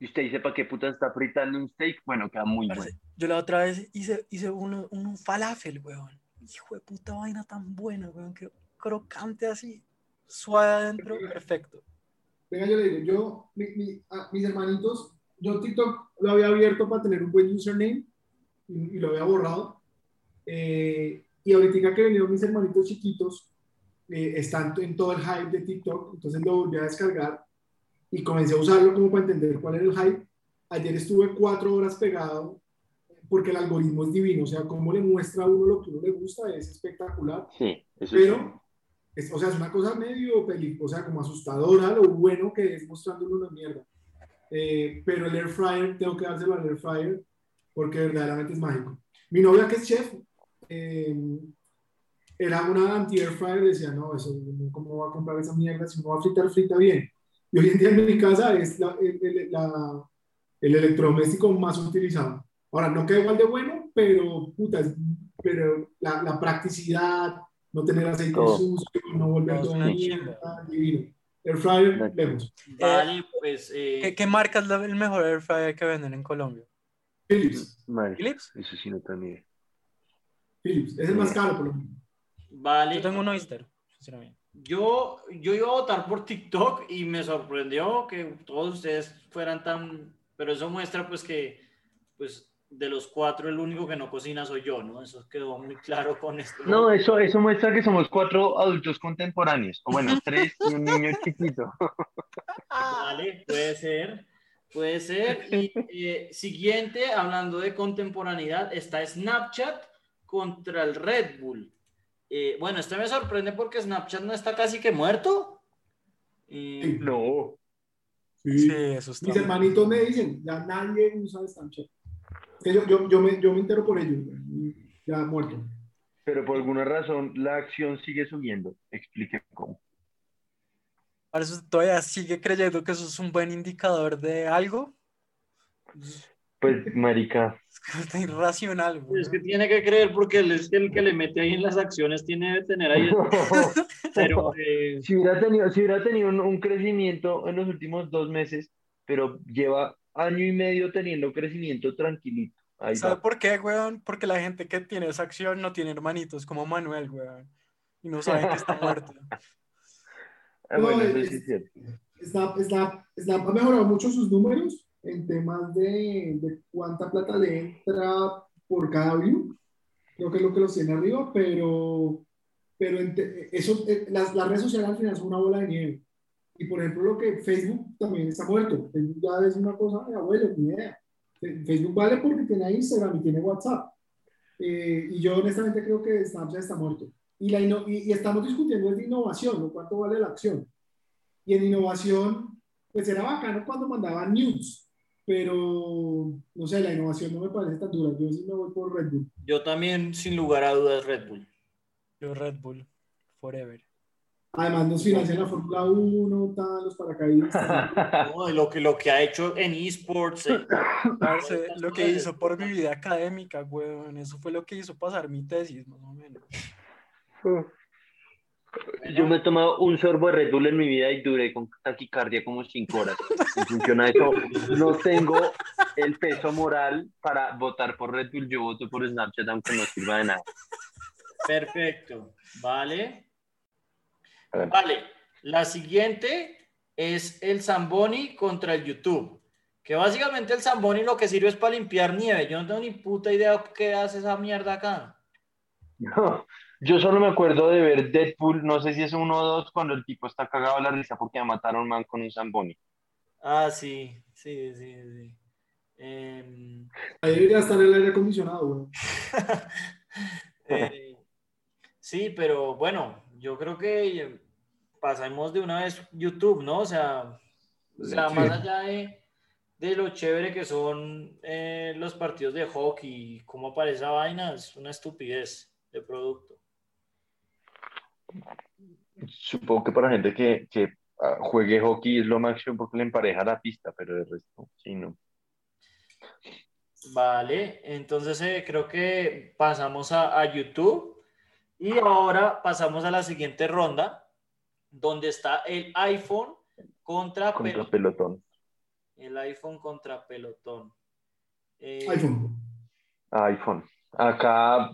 Y usted dice, ¿para qué puta está fritando un steak? Bueno, queda muy bueno. Yo la otra vez hice, hice uno, un falafel, weón. Hijo de puta vaina tan buena, weón. Que crocante así, suave adentro, perfecto. Venga, yo le digo, yo, mi- mi- a mis hermanitos, yo TikTok lo había abierto para tener un buen username y, y lo había borrado. Eh, y ahorita que vinieron mis hermanitos chiquitos, eh, están en todo el hype de TikTok, entonces lo volví a descargar y comencé a usarlo como para entender cuál era el hype. Ayer estuve cuatro horas pegado porque el algoritmo es divino, o sea, cómo le muestra a uno lo que uno le gusta es espectacular. Sí, eso sí. Pero, es, o sea, es una cosa medio peli, o sea, como asustadora lo bueno que es mostrándole una mierda. Eh, pero el air fryer, tengo que dárselo al air fryer porque verdaderamente es mágico. Mi novia que es chef, eh, era una anti-air fryer, decía, no, eso, ¿cómo va a comprar esa mierda? Si uno va a fritar, frita bien. Y hoy en día en mi casa es la- el, el- la- el electrodoméstico más utilizado. Ahora, no queda igual de bueno, pero, puta, es- pero la, la practicidad, no tener aceite Todo. sucio, no volver No, una mierda, divino. Air fryer, lejos. Vale, pues... eh, ¿Qué, qué marca es la- el mejor air fryer que venden en Colombia? Philips, Madre, ¿Philips? eso sí no idea. Philips, es el más caro por lo menos. Vale. Yo tengo un Oyster. bien. Yo, yo iba a votar por TikTok y me sorprendió que todos ustedes fueran tan... Pero eso muestra pues que, pues, de los cuatro el único que no cocina soy yo, ¿no? Eso quedó muy claro con esto. No, eso, eso muestra que somos cuatro adultos contemporáneos. O bueno, tres y un niño chiquito. Vale, puede ser, puede ser. Y eh, siguiente, hablando de contemporaneidad, está Snapchat contra el Red Bull. Eh, bueno, este me sorprende porque Snapchat no está casi que muerto. Eh, No. Sí, eso está. Mis hermanitos me dicen, ya nadie usa Snapchat. Que yo, yo, yo, me, yo me entero por ellos, güey, ya muerto. Pero por alguna razón la acción sigue subiendo. Explique cómo. Para eso todavía sigue creyendo que eso es un buen indicador de algo. Pues, marica. Es que está irracional, güey. es que tiene que creer porque él es el que le mete ahí en las acciones, tiene que tener ahí. Pero eh, si hubiera tenido, si hubiera tenido un, un crecimiento en los últimos dos meses, pero lleva año y medio teniendo crecimiento tranquilito. Ahí ¿Sabe va. por qué, weón? Porque la gente que tiene esa acción no tiene hermanitos como Manuel, weón. Y no saben que está muerto. Ah, No, bueno, eso es- sí es cierto. Snap, Snap, Snap ha mejorado mucho sus números en temas de, de cuánta plata le entra por cada view. Creo que es lo que los tiene arriba, pero, pero eso, eh, las, las redes sociales al final son una bola de nieve. Y por ejemplo, lo que Facebook también está muerto. Facebook ya es una cosa de abuelo, ni idea. Facebook vale porque tiene Instagram y tiene WhatsApp. Eh, y yo honestamente creo que Snapchat está muerto. Y, la y, y estamos discutiendo es de innovación, ¿no? ¿Cuánto vale la acción? Y en innovación, pues era bacano cuando mandaban news. pero no sé, la innovación no me parece tan dura. Yo sí me voy por Red Bull. Yo también, sin lugar a dudas, Red Bull. Yo Red Bull, forever. Además, nos financian la Fórmula 1, tal, los paracaidistas. No, lo, que, lo que ha hecho en esports. eh, Parce, lo que hizo por mi vida académica, weón, eso fue lo que hizo pasar mi tesis, más o menos. Yo me he tomado un sorbo de Red Bull en mi vida y duré con taquicardia como cinco horas. Eso, no tengo el peso moral para votar por Red Bull. Yo voto por Snapchat, aunque no sirva de nada. Perfecto. Vale. Vale. La siguiente es el Zamboni contra el YouTube. Que básicamente el Zamboni lo que sirve es para limpiar nieve. Yo no tengo ni puta idea qué hace esa mierda acá. No, yo solo me acuerdo de ver Deadpool, no sé si es uno o dos, cuando el tipo está cagado a la risa porque mataron a un man con un Zamboni. Ah, sí, sí, sí, sí. Em, Ahí debería estar el aire acondicionado, güey. eh, sí, pero bueno, yo creo que pasamos de una vez YouTube, ¿no? O sea, o sea Sí. más allá de, de lo chévere que son eh, los partidos de hockey, cómo aparece esa vaina, es una estupidez de producto. Supongo que para gente que, que ah, juegue hockey es lo máximo porque le empareja la pista, pero de resto, sí, no. Vale, entonces eh, creo que pasamos a, a YouTube y ahora pasamos a la siguiente ronda, donde está el iPhone contra, Contra Pelotón. pelotón. El iPhone contra Pelotón. Eh, iPhone. iPhone. Acá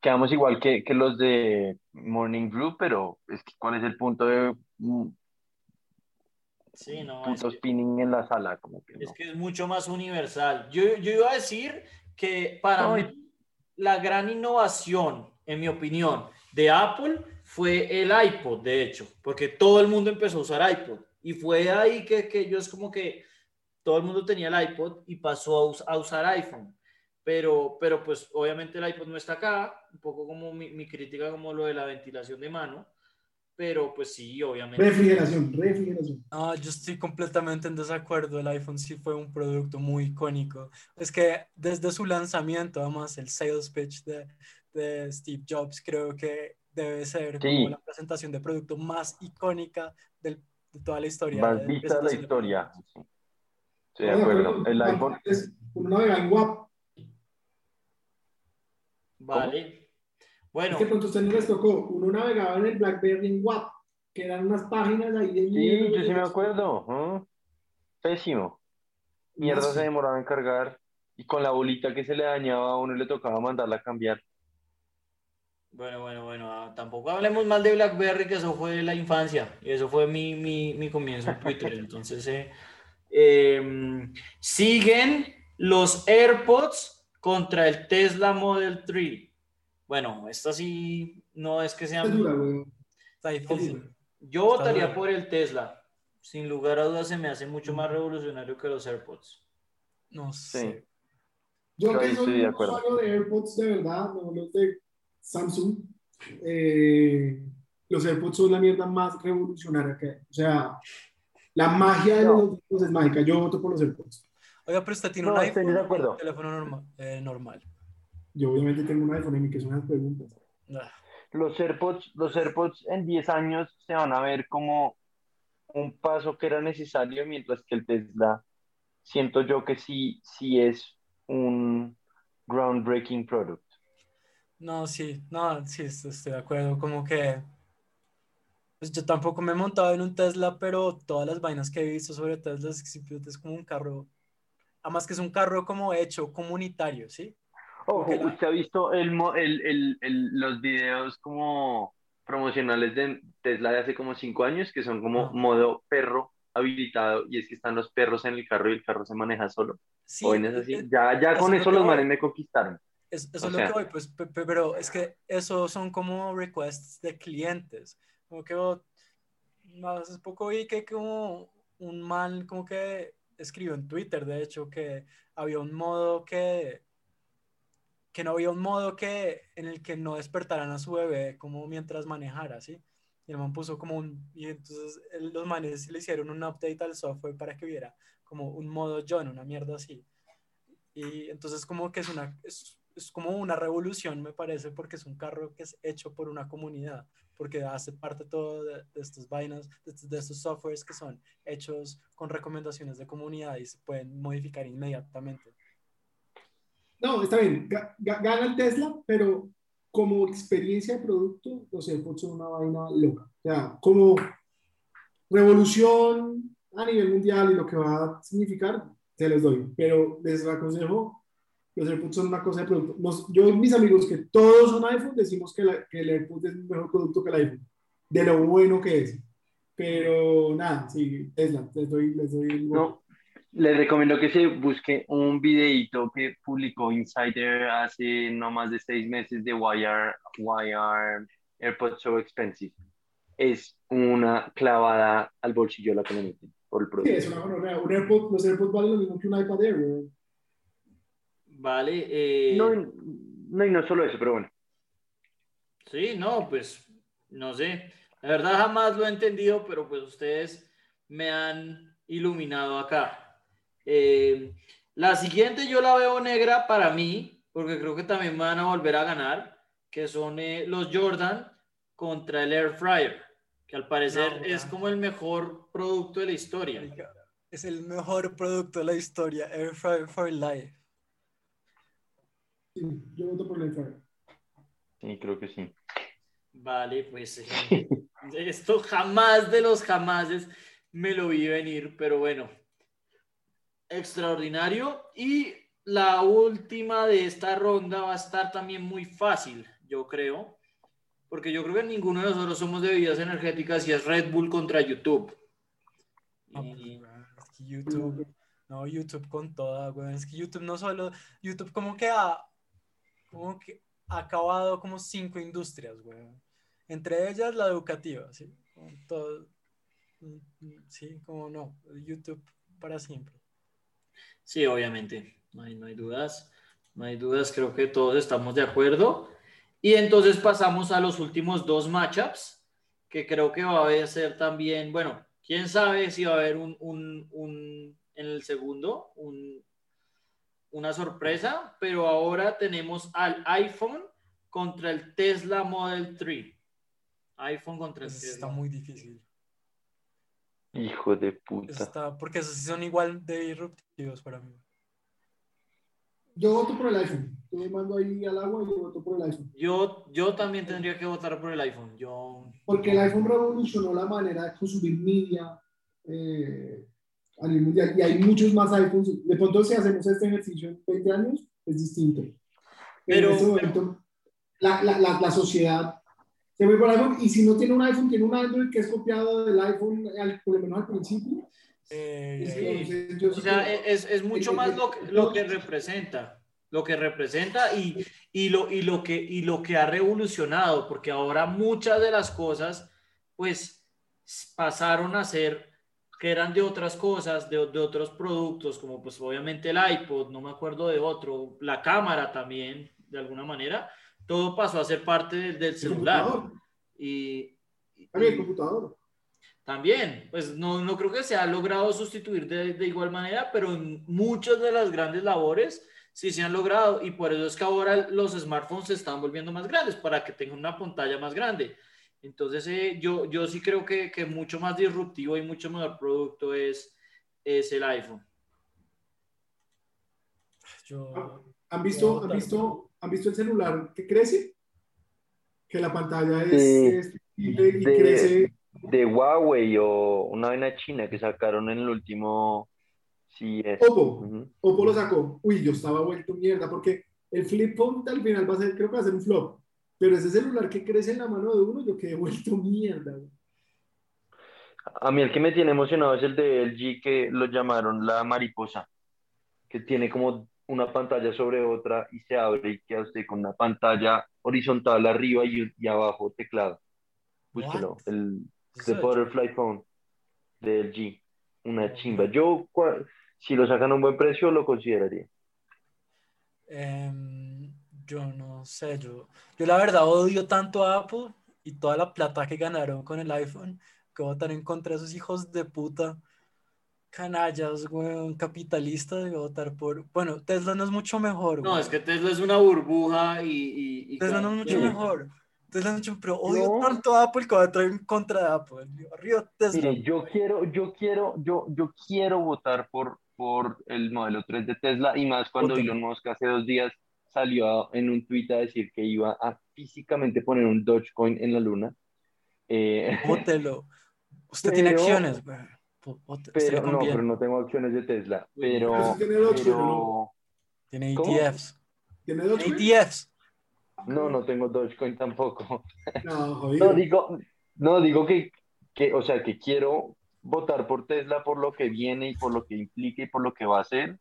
quedamos igual que, que los de Morning Brew, pero es que ¿cuál es el punto de mm, Sí, no, es punto que, spinning en la sala? Como que es no. que es mucho más universal. Yo, yo iba a decir que para Ay. mí la gran innovación, en mi opinión, de Apple fue el iPod, de hecho, porque todo el mundo empezó a usar iPod. Y fue ahí que, que yo es como que todo el mundo tenía el iPod y pasó a, us- a usar iPhone. Pero, pero pues obviamente el iPod no está acá, un poco como mi, mi crítica como lo de la ventilación de mano, pero pues sí, obviamente. Refrigeración, refrigeración. No, yo estoy completamente en desacuerdo. El iPhone sí fue un producto muy icónico. Es que desde su lanzamiento, además, el sales pitch de, de Steve Jobs creo que debe ser Sí. como la presentación de producto más icónica del- de toda la historia. Más de vista de la historia. Sí. Estoy de acuerdo. El iPhone. Es una navega en WAP. Vale. Bueno, Es que pronto a ustedes no les tocó. Uno navegaba en el BlackBerry en WAP, que eran unas páginas ahí de Sí, yo sí me acuerdo. Pésimo. Mierda No, sí. se demoraba en cargar y con la bolita que se le dañaba a uno le tocaba mandarla a cambiar. Bueno, bueno, bueno. ah, Tampoco hablemos mal de BlackBerry, que eso fue la infancia. Y eso fue mi, mi, mi comienzo en Twitter. Entonces, eh, em, siguen los AirPods contra el Tesla Model 3. Bueno, esta sí no es que sea. Está difícil. Yo Está votaría dura. por el Tesla. Sin lugar a dudas, se me hace mucho más revolucionario que los AirPods. No Sí. sé. Yo Yo que soy estoy de un acuerdo. usuario de AirPods de verdad, no los de Samsung, eh, los AirPods son la mierda más revolucionaria que hay. O sea, la magia de No. los AirPods es mágica. Yo voto por los AirPods. Oiga, pero usted tiene No, un estoy iPhone de acuerdo. un teléfono normal. eh, normal. Yo obviamente tengo un iPhone en mi que son unas preguntas. Ah, Los AirPods, los AirPods en 10 años se van a ver como un paso que era necesario, mientras que el Tesla, siento yo que sí, sí es un groundbreaking product. No, sí, no, sí, est- estoy de acuerdo. Como que, pues yo tampoco me he montado en un Tesla, pero todas las vainas que he visto sobre Tesla es que simplemente es como un carro, además que es un carro como hecho comunitario, ¿sí? Ojo, la- ¿usted ha visto el, el, el, los videos como promocionales de Tesla de hace como cinco años, que son como No. modo perro habilitado, y es que están los perros en el carro y el carro se maneja solo? Sí, ¿O vainas así? eh, Ya, ya eso con eso los manes me conquistaron. Es- eso O es lo que voy, pues, pe- pe- pero es que eso son como requests de clientes. Como que oh, hace poco vi que como un man como que escribió en Twitter, de hecho, que había un modo que que no había un modo que en el que no despertaran a su bebé como mientras manejara, ¿sí? Y el man puso como un, y entonces los manes le hicieron un update al software para que viera como un modo John, una mierda así. Y entonces como que es una, es, es como una revolución, me parece, porque es un carro que es hecho por una comunidad, porque hace parte todo de, de vainas, de, de estos softwares que son hechos con recomendaciones de comunidad y se pueden modificar inmediatamente. No, está bien, ga- gana el Tesla, pero como experiencia de producto, los AirPods son una vaina loca. O sea, como revolución a nivel mundial y lo que va a significar, se los doy. Pero les aconsejo, los AirPods son una cosa de producto. Nos- yo mis amigos que todos son iPhone, decimos que, la- que el AirPods es un mejor producto que el iPhone, de lo bueno que es. Pero nada, sí, Tesla, les doy, les doy el. No, les recomiendo que se busque un videito que publicó Insider hace no más de seis meses de Why are, why are AirPods so expensive. Es una clavada al bolsillo la que le meten por el Sí, producto. es una gonorrea. Un AirPod, los AirPods valen lo mismo que un iPad Air, weón. Vale. eh, No, no, y no solo eso, pero bueno. Sí, no, pues no sé. La verdad jamás lo he entendido, pero pues ustedes me han iluminado acá. Eh, la siguiente yo la veo negra para mí, porque creo que también me van a volver a ganar, que son eh, los Jordan contra el Air Fryer, que al parecer No, es como el mejor producto de la historia. Es el mejor producto de la historia, Air Fryer for Life. Sí, yo voto por el Air Sí, creo que sí. Vale, pues eh, esto jamás de los jamases me lo vi venir, pero bueno, extraordinario. Y la última de esta ronda va a estar también muy fácil, yo creo, porque yo creo que ninguno de nosotros somos de bebidas energéticas y es Red Bull contra YouTube. Pues, Y- weón, es que YouTube, no, YouTube con toda, weón. Es que YouTube no solo, YouTube como que ha, como que ha acabado como cinco industrias, weón. Entre ellas la educativa, ¿sí? Todo, mm, sí, como no, YouTube para siempre. Sí, obviamente, no hay, no hay dudas, no hay dudas, creo que todos estamos de acuerdo. Y entonces pasamos a los últimos dos matchups, que creo que va a ser también, bueno, quién sabe si va a haber un, un- un- en el segundo, un- una sorpresa, pero ahora tenemos al iPhone contra el Tesla Model 3. iPhone contra el Tesla. está muy difícil. Hijo de Eso puta. está, porque esos sí son igual de disruptivos para mí. Yo voto por el iPhone. Yo me mando ahí al agua y yo voto por el iPhone. Yo, yo también tendría que votar por el iPhone. Yo, Porque el iPhone revolucionó la manera de consumir media eh, a nivel mundial. Y hay muchos más iPhones. De pronto, si hacemos este ejercicio en 20 años, es distinto. Pero, en este momento, la, la, la, la sociedad se ve por iPhone. Y si no tiene un iPhone, tiene un Android que es copiado del iPhone, al- por lo menos al principio. Eh, Sí. Yo O sea, creo- es, es mucho más lo lo que representa, lo que representa y, y, lo, y, lo que, y lo que ha revolucionado, porque ahora muchas de las cosas, pues, pasaron a ser que eran de otras cosas, de, de otros productos, como pues obviamente el iPod, no me acuerdo de otro, la cámara también, de alguna manera, todo pasó a ser parte del, del el celular. y- También el computador. también, pues no, no creo que se ha logrado sustituir de, de igual manera, pero en muchas de las grandes labores sí se han logrado y por eso es que ahora los smartphones se están volviendo más grandes para que tengan una pantalla más grande. Entonces eh, yo, yo sí creo que, que mucho más disruptivo y mucho mejor producto es, es el iPhone. yo, ¿Han visto. ¿han, visto, ¿Han visto el celular que crece? Que la pantalla es, Sí. es flexible y De- crece. De Huawei o una vaina china que sacaron en el último. Sí, es. Oppo. Oppo lo sacó. Uy, yo estaba vuelto mierda porque el flip phone al final va a ser, creo que va a ser un flop. Pero ese celular que crece en la mano de uno, yo quedé vuelto mierda. güey. A mí el que me tiene emocionado es el de LG que lo llamaron la mariposa, que tiene como una pantalla sobre otra y se abre y queda usted con una pantalla horizontal arriba y, y abajo teclado. Búsquelo, el The Butterfly Phone de LG, una chimba. Yo, cua- si lo sacan a un buen precio, lo consideraría. Em, yo no sé, yo, yo la verdad odio tanto a Apple y toda la plata que ganaron con el iPhone, que votan en contra de esos hijos de puta canallas, weón, capitalistas, de votar por... Bueno, Tesla no es mucho mejor, No, weón. es que Tesla es una burbuja y... y- y Tesla no es mucho Sí. mejor. Tesla no es mucho, pero odio tanto a Apple que voy a traer en contra de Apple. Arriba Tesla. Mire, yo quiero, yo quiero, yo, yo quiero votar por, por el modelo 3 de Tesla y más cuando. Elon Musk hace dos días salió a- en un tweet a decir que iba a físicamente poner un Dogecoin en la luna. Eh, Vótelo. Usted tiene Pero- acciones, usted le pero no, pero no tengo acciones de Tesla. Pero, pero tiene Dogecoin, pero ¿no? Tiene. ETFs. ¿Tiene Dogecoin? ETFs. no, no tengo Dogecoin tampoco. No, jodido. No, digo, no, digo que, que, o sea, que quiero votar por Tesla por lo que viene y por lo que implica y por lo que va a hacer,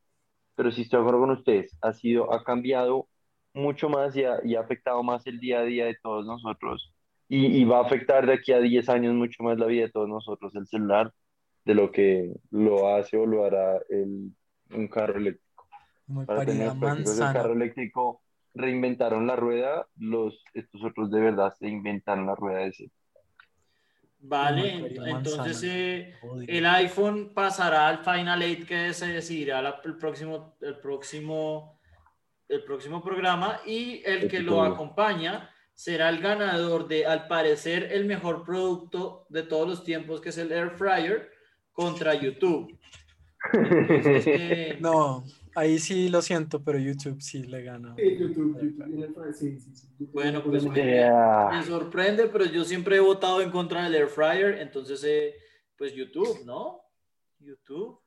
pero si estoy de acuerdo con ustedes, ha sido, ha cambiado mucho más y ha, y ha afectado más el día a día de todos nosotros y, y va a afectar de aquí a 10 años mucho más la vida de todos nosotros, el celular, de lo que lo hace o lo hará el, un carro eléctrico. Muy Para tener el carro eléctrico reinventaron la rueda, los, estos otros de verdad se inventaron la rueda de ese. Vale, entonces eh, el iPhone pasará al Final 8 que se decidirá la- el próximo, el próximo, el próximo programa y el que lo acompaña será el ganador de, al parecer, el mejor producto de todos los tiempos, que es el Air Fryer, contra YouTube. Entonces, eh, No, ahí sí lo siento, pero YouTube sí le gana. Sí, YouTube, YouTube sí, sí, sí. Bueno, pues me, sorprende, pero yo siempre he votado en contra del Air Fryer, entonces, eh, pues YouTube, ¿no? YouTube.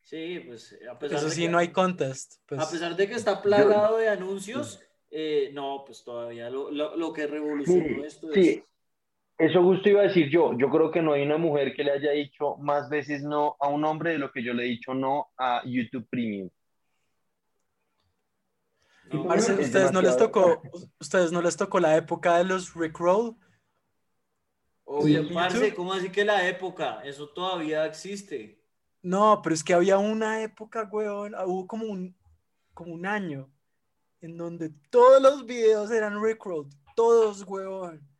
Sí, pues a pesar Eso de sí, que- no hay contest. Pues, A pesar de que está plagado de anuncios, eh, no, pues todavía lo, lo- lo que revolucionó esto es... Sí, eso justo iba a decir yo. Yo creo que no hay una mujer que le haya dicho más veces no a un hombre de lo que yo le he dicho no a YouTube Premium. no, Parce, es ustedes no les tocó, ustedes no les tocó la época de los Rickroll. obvio, Sí. YouTube. ¿cómo así que la época? Eso todavía existe. No, pero es que había una época, weón, ah, hubo como un, como un año en donde todos los videos eran Rickroll, todos, weón.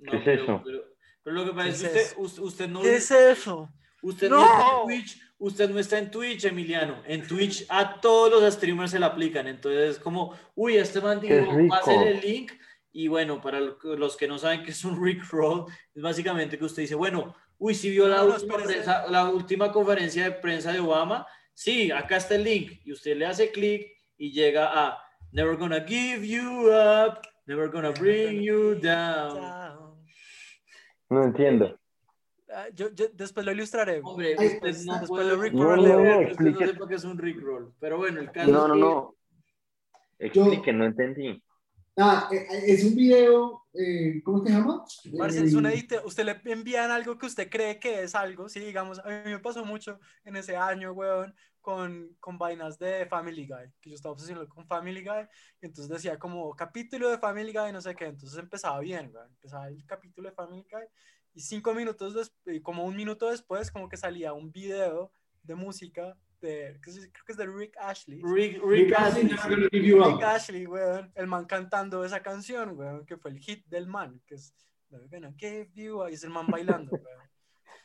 No, ¿Qué es pero, eso? Pero, pero lo que pasa ¿Qué es que usted, us- usted no... ¿Qué es eso? Usted ¡No! no! está en Twitch, usted no está en Twitch, Emiliano. En Twitch a todos los streamers se le aplican. Entonces es como, uy, este man ¡Qué dijo, pásale el link. Y bueno, para lo- los que no saben qué es un Rickroll, es básicamente que usted dice, bueno, uy, si vio la, No, última, prensa- la última conferencia de prensa de Obama, sí, acá está el link. Y usted le hace clic y llega a Never gonna give you up, never gonna bring you down. No entiendo. Ah, yo, yo después lo ilustraré. Hombre, Ay, usted pues, no después lo No, Rickroll, no, no, usted no explique. sepa que es un Rickroll. Pero bueno, el caso No, es no, que- no. Explique, no entendí. Ah, eh, eh, es un video, eh, ¿cómo se llama? Eh, es una edita- usted le envían algo que usted cree que es algo, sí, digamos, a mí me pasó mucho en ese año, weón, con, con vainas de Family Guy, que yo estaba obsesionado con Family Guy, y entonces decía como capítulo de Family Guy, no sé qué, entonces empezaba bien, weón, empezaba el capítulo de Family Guy, y cinco minutos después, como un minuto después, como que salía un video de música de, creo que es de Rick Ashley. Rick, Rick Rick. Ashley, weón, el man cantando esa canción, weón, que fue el hit del man, que es Never gonna give you up", y es el man bailando, weón.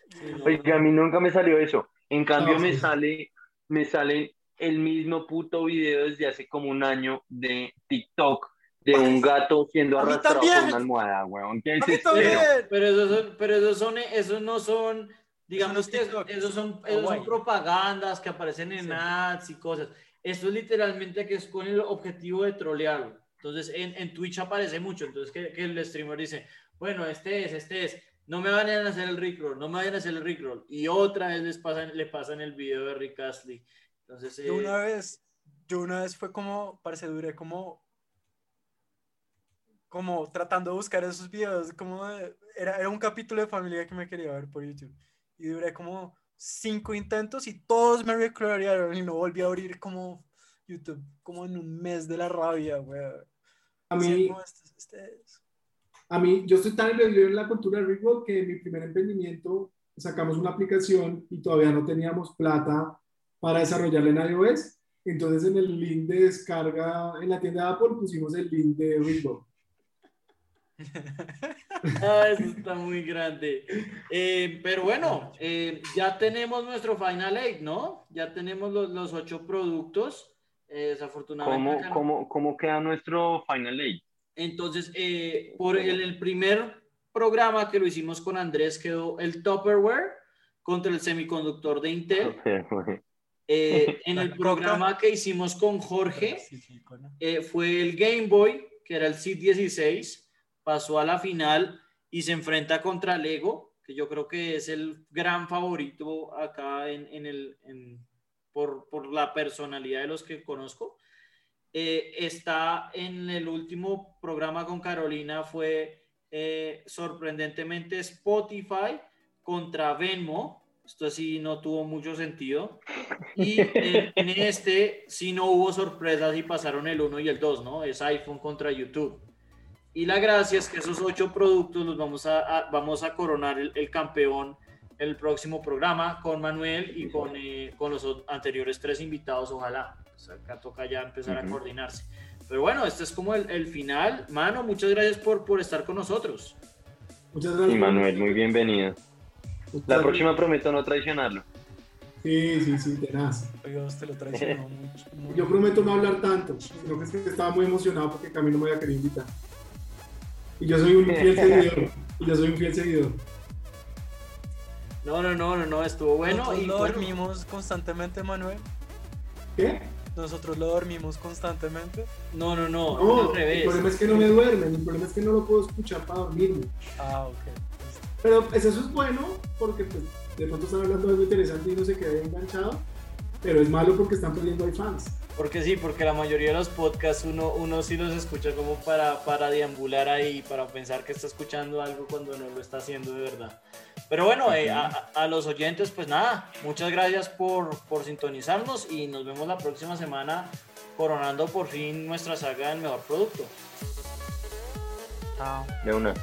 Sí, no, Oiga, a mí nunca me salió eso. En cambio, No, me sí. sale, me sale el mismo puto video desde hace como un año de TikTok de un gato siendo arrastrado por una almohada, weón. Pero esos son, pero esos son, esos no son, digamos que esos son, esos son propagandas que aparecen en Sí. ads y cosas. Esto es literalmente que es con el objetivo de trolearlo. Entonces, en, en Twitch aparece mucho. Entonces, que, que el streamer dice, bueno, este es, este es. No me vayan a hacer el Rickroll, no me vayan a hacer el Rickroll. Y otra vez les pasan, le pasan el video de Rick Astley. Entonces, Yo eh, una vez, yo una vez fue como, parece, duré como, como tratando de buscar esos videos, como de- era, era un capítulo de familia que me quería ver por YouTube. Y duré como cinco intentos y todos me reclorearon y no volví a abrir como YouTube, como en un mes de la rabia, weón. A mí, "No, este, es- este es". A mí, yo estoy tan embebido en la cultura de Rickroll que en mi primer emprendimiento sacamos una aplicación y todavía no teníamos plata para desarrollarla en iOS. Entonces en el link de descarga en la tienda de Apple pusimos el link de Rickroll. Ah, eso está muy grande. Eh, pero bueno, eh, ya tenemos nuestro Final Eight, ¿no? Ya tenemos los, los ocho productos. Eh, desafortunadamente. ¿Cómo, no- cómo, cómo queda nuestro Final Eight? Entonces, eh, por el, el primer programa que lo hicimos con Andrés quedó el Tupperware contra el semiconductor de Intel. Eh, en el programa que hicimos con Jorge eh, fue el Game Boy, que era el SID 16, pasó a la final y se enfrenta contra Lego, que yo creo que es el gran favorito acá en, en el, en- por, por la personalidad de los que conozco. Eh, está en el último programa con Carolina, fue eh, sorprendentemente Spotify contra Venmo. Esto sí no tuvo mucho sentido. Y en, este sí no hubo sorpresas y pasaron el 1 y el 2, ¿no? Es iPhone contra YouTube. Y la gracia es que esos ocho productos los vamos a, vamos a coronar el, campeón el próximo programa con Manuel y con, eh, con los anteriores tres invitados, ojalá. Pues acá toca ya empezar a Ujú. coordinarse. Pero bueno, este es como el, el final. Mano, muchas gracias por, por estar con nosotros. Muchas gracias. Y Manuel, muy bienvenido. La próxima prometo no traicionarlo. Sí, sí, sí, tenaz. Oiga, usted lo traicionó mucho. muy- Yo prometo no hablar tanto, sino que es que estaba muy emocionado porque Camilo me había querido invitar. Y yo soy un fiel seguidor. Y yo soy un fiel seguidor. No, no, no, no, no, estuvo bueno. Nosotros Y lo bueno, dormimos constantemente, Manuel. ¿Qué? Nosotros lo dormimos constantemente. no, no, no, No, al el revés. problema es que no me duerme, el problema es que no lo puedo escuchar para dormirme. Ah, ok. listo. Pero pues, eso es bueno porque pues, de pronto están hablando de algo interesante y no se queda enganchado. Pero es malo porque están perdiendo hay fans. Porque sí, porque la mayoría de los podcasts uno, uno sí los escucha como para, para deambular ahí, para pensar que está escuchando algo cuando no lo está haciendo de verdad. Pero bueno, eh, a, los oyentes, pues nada, muchas gracias por, por sintonizarnos y nos vemos la próxima semana coronando por fin nuestra saga del mejor producto. Chao. De una.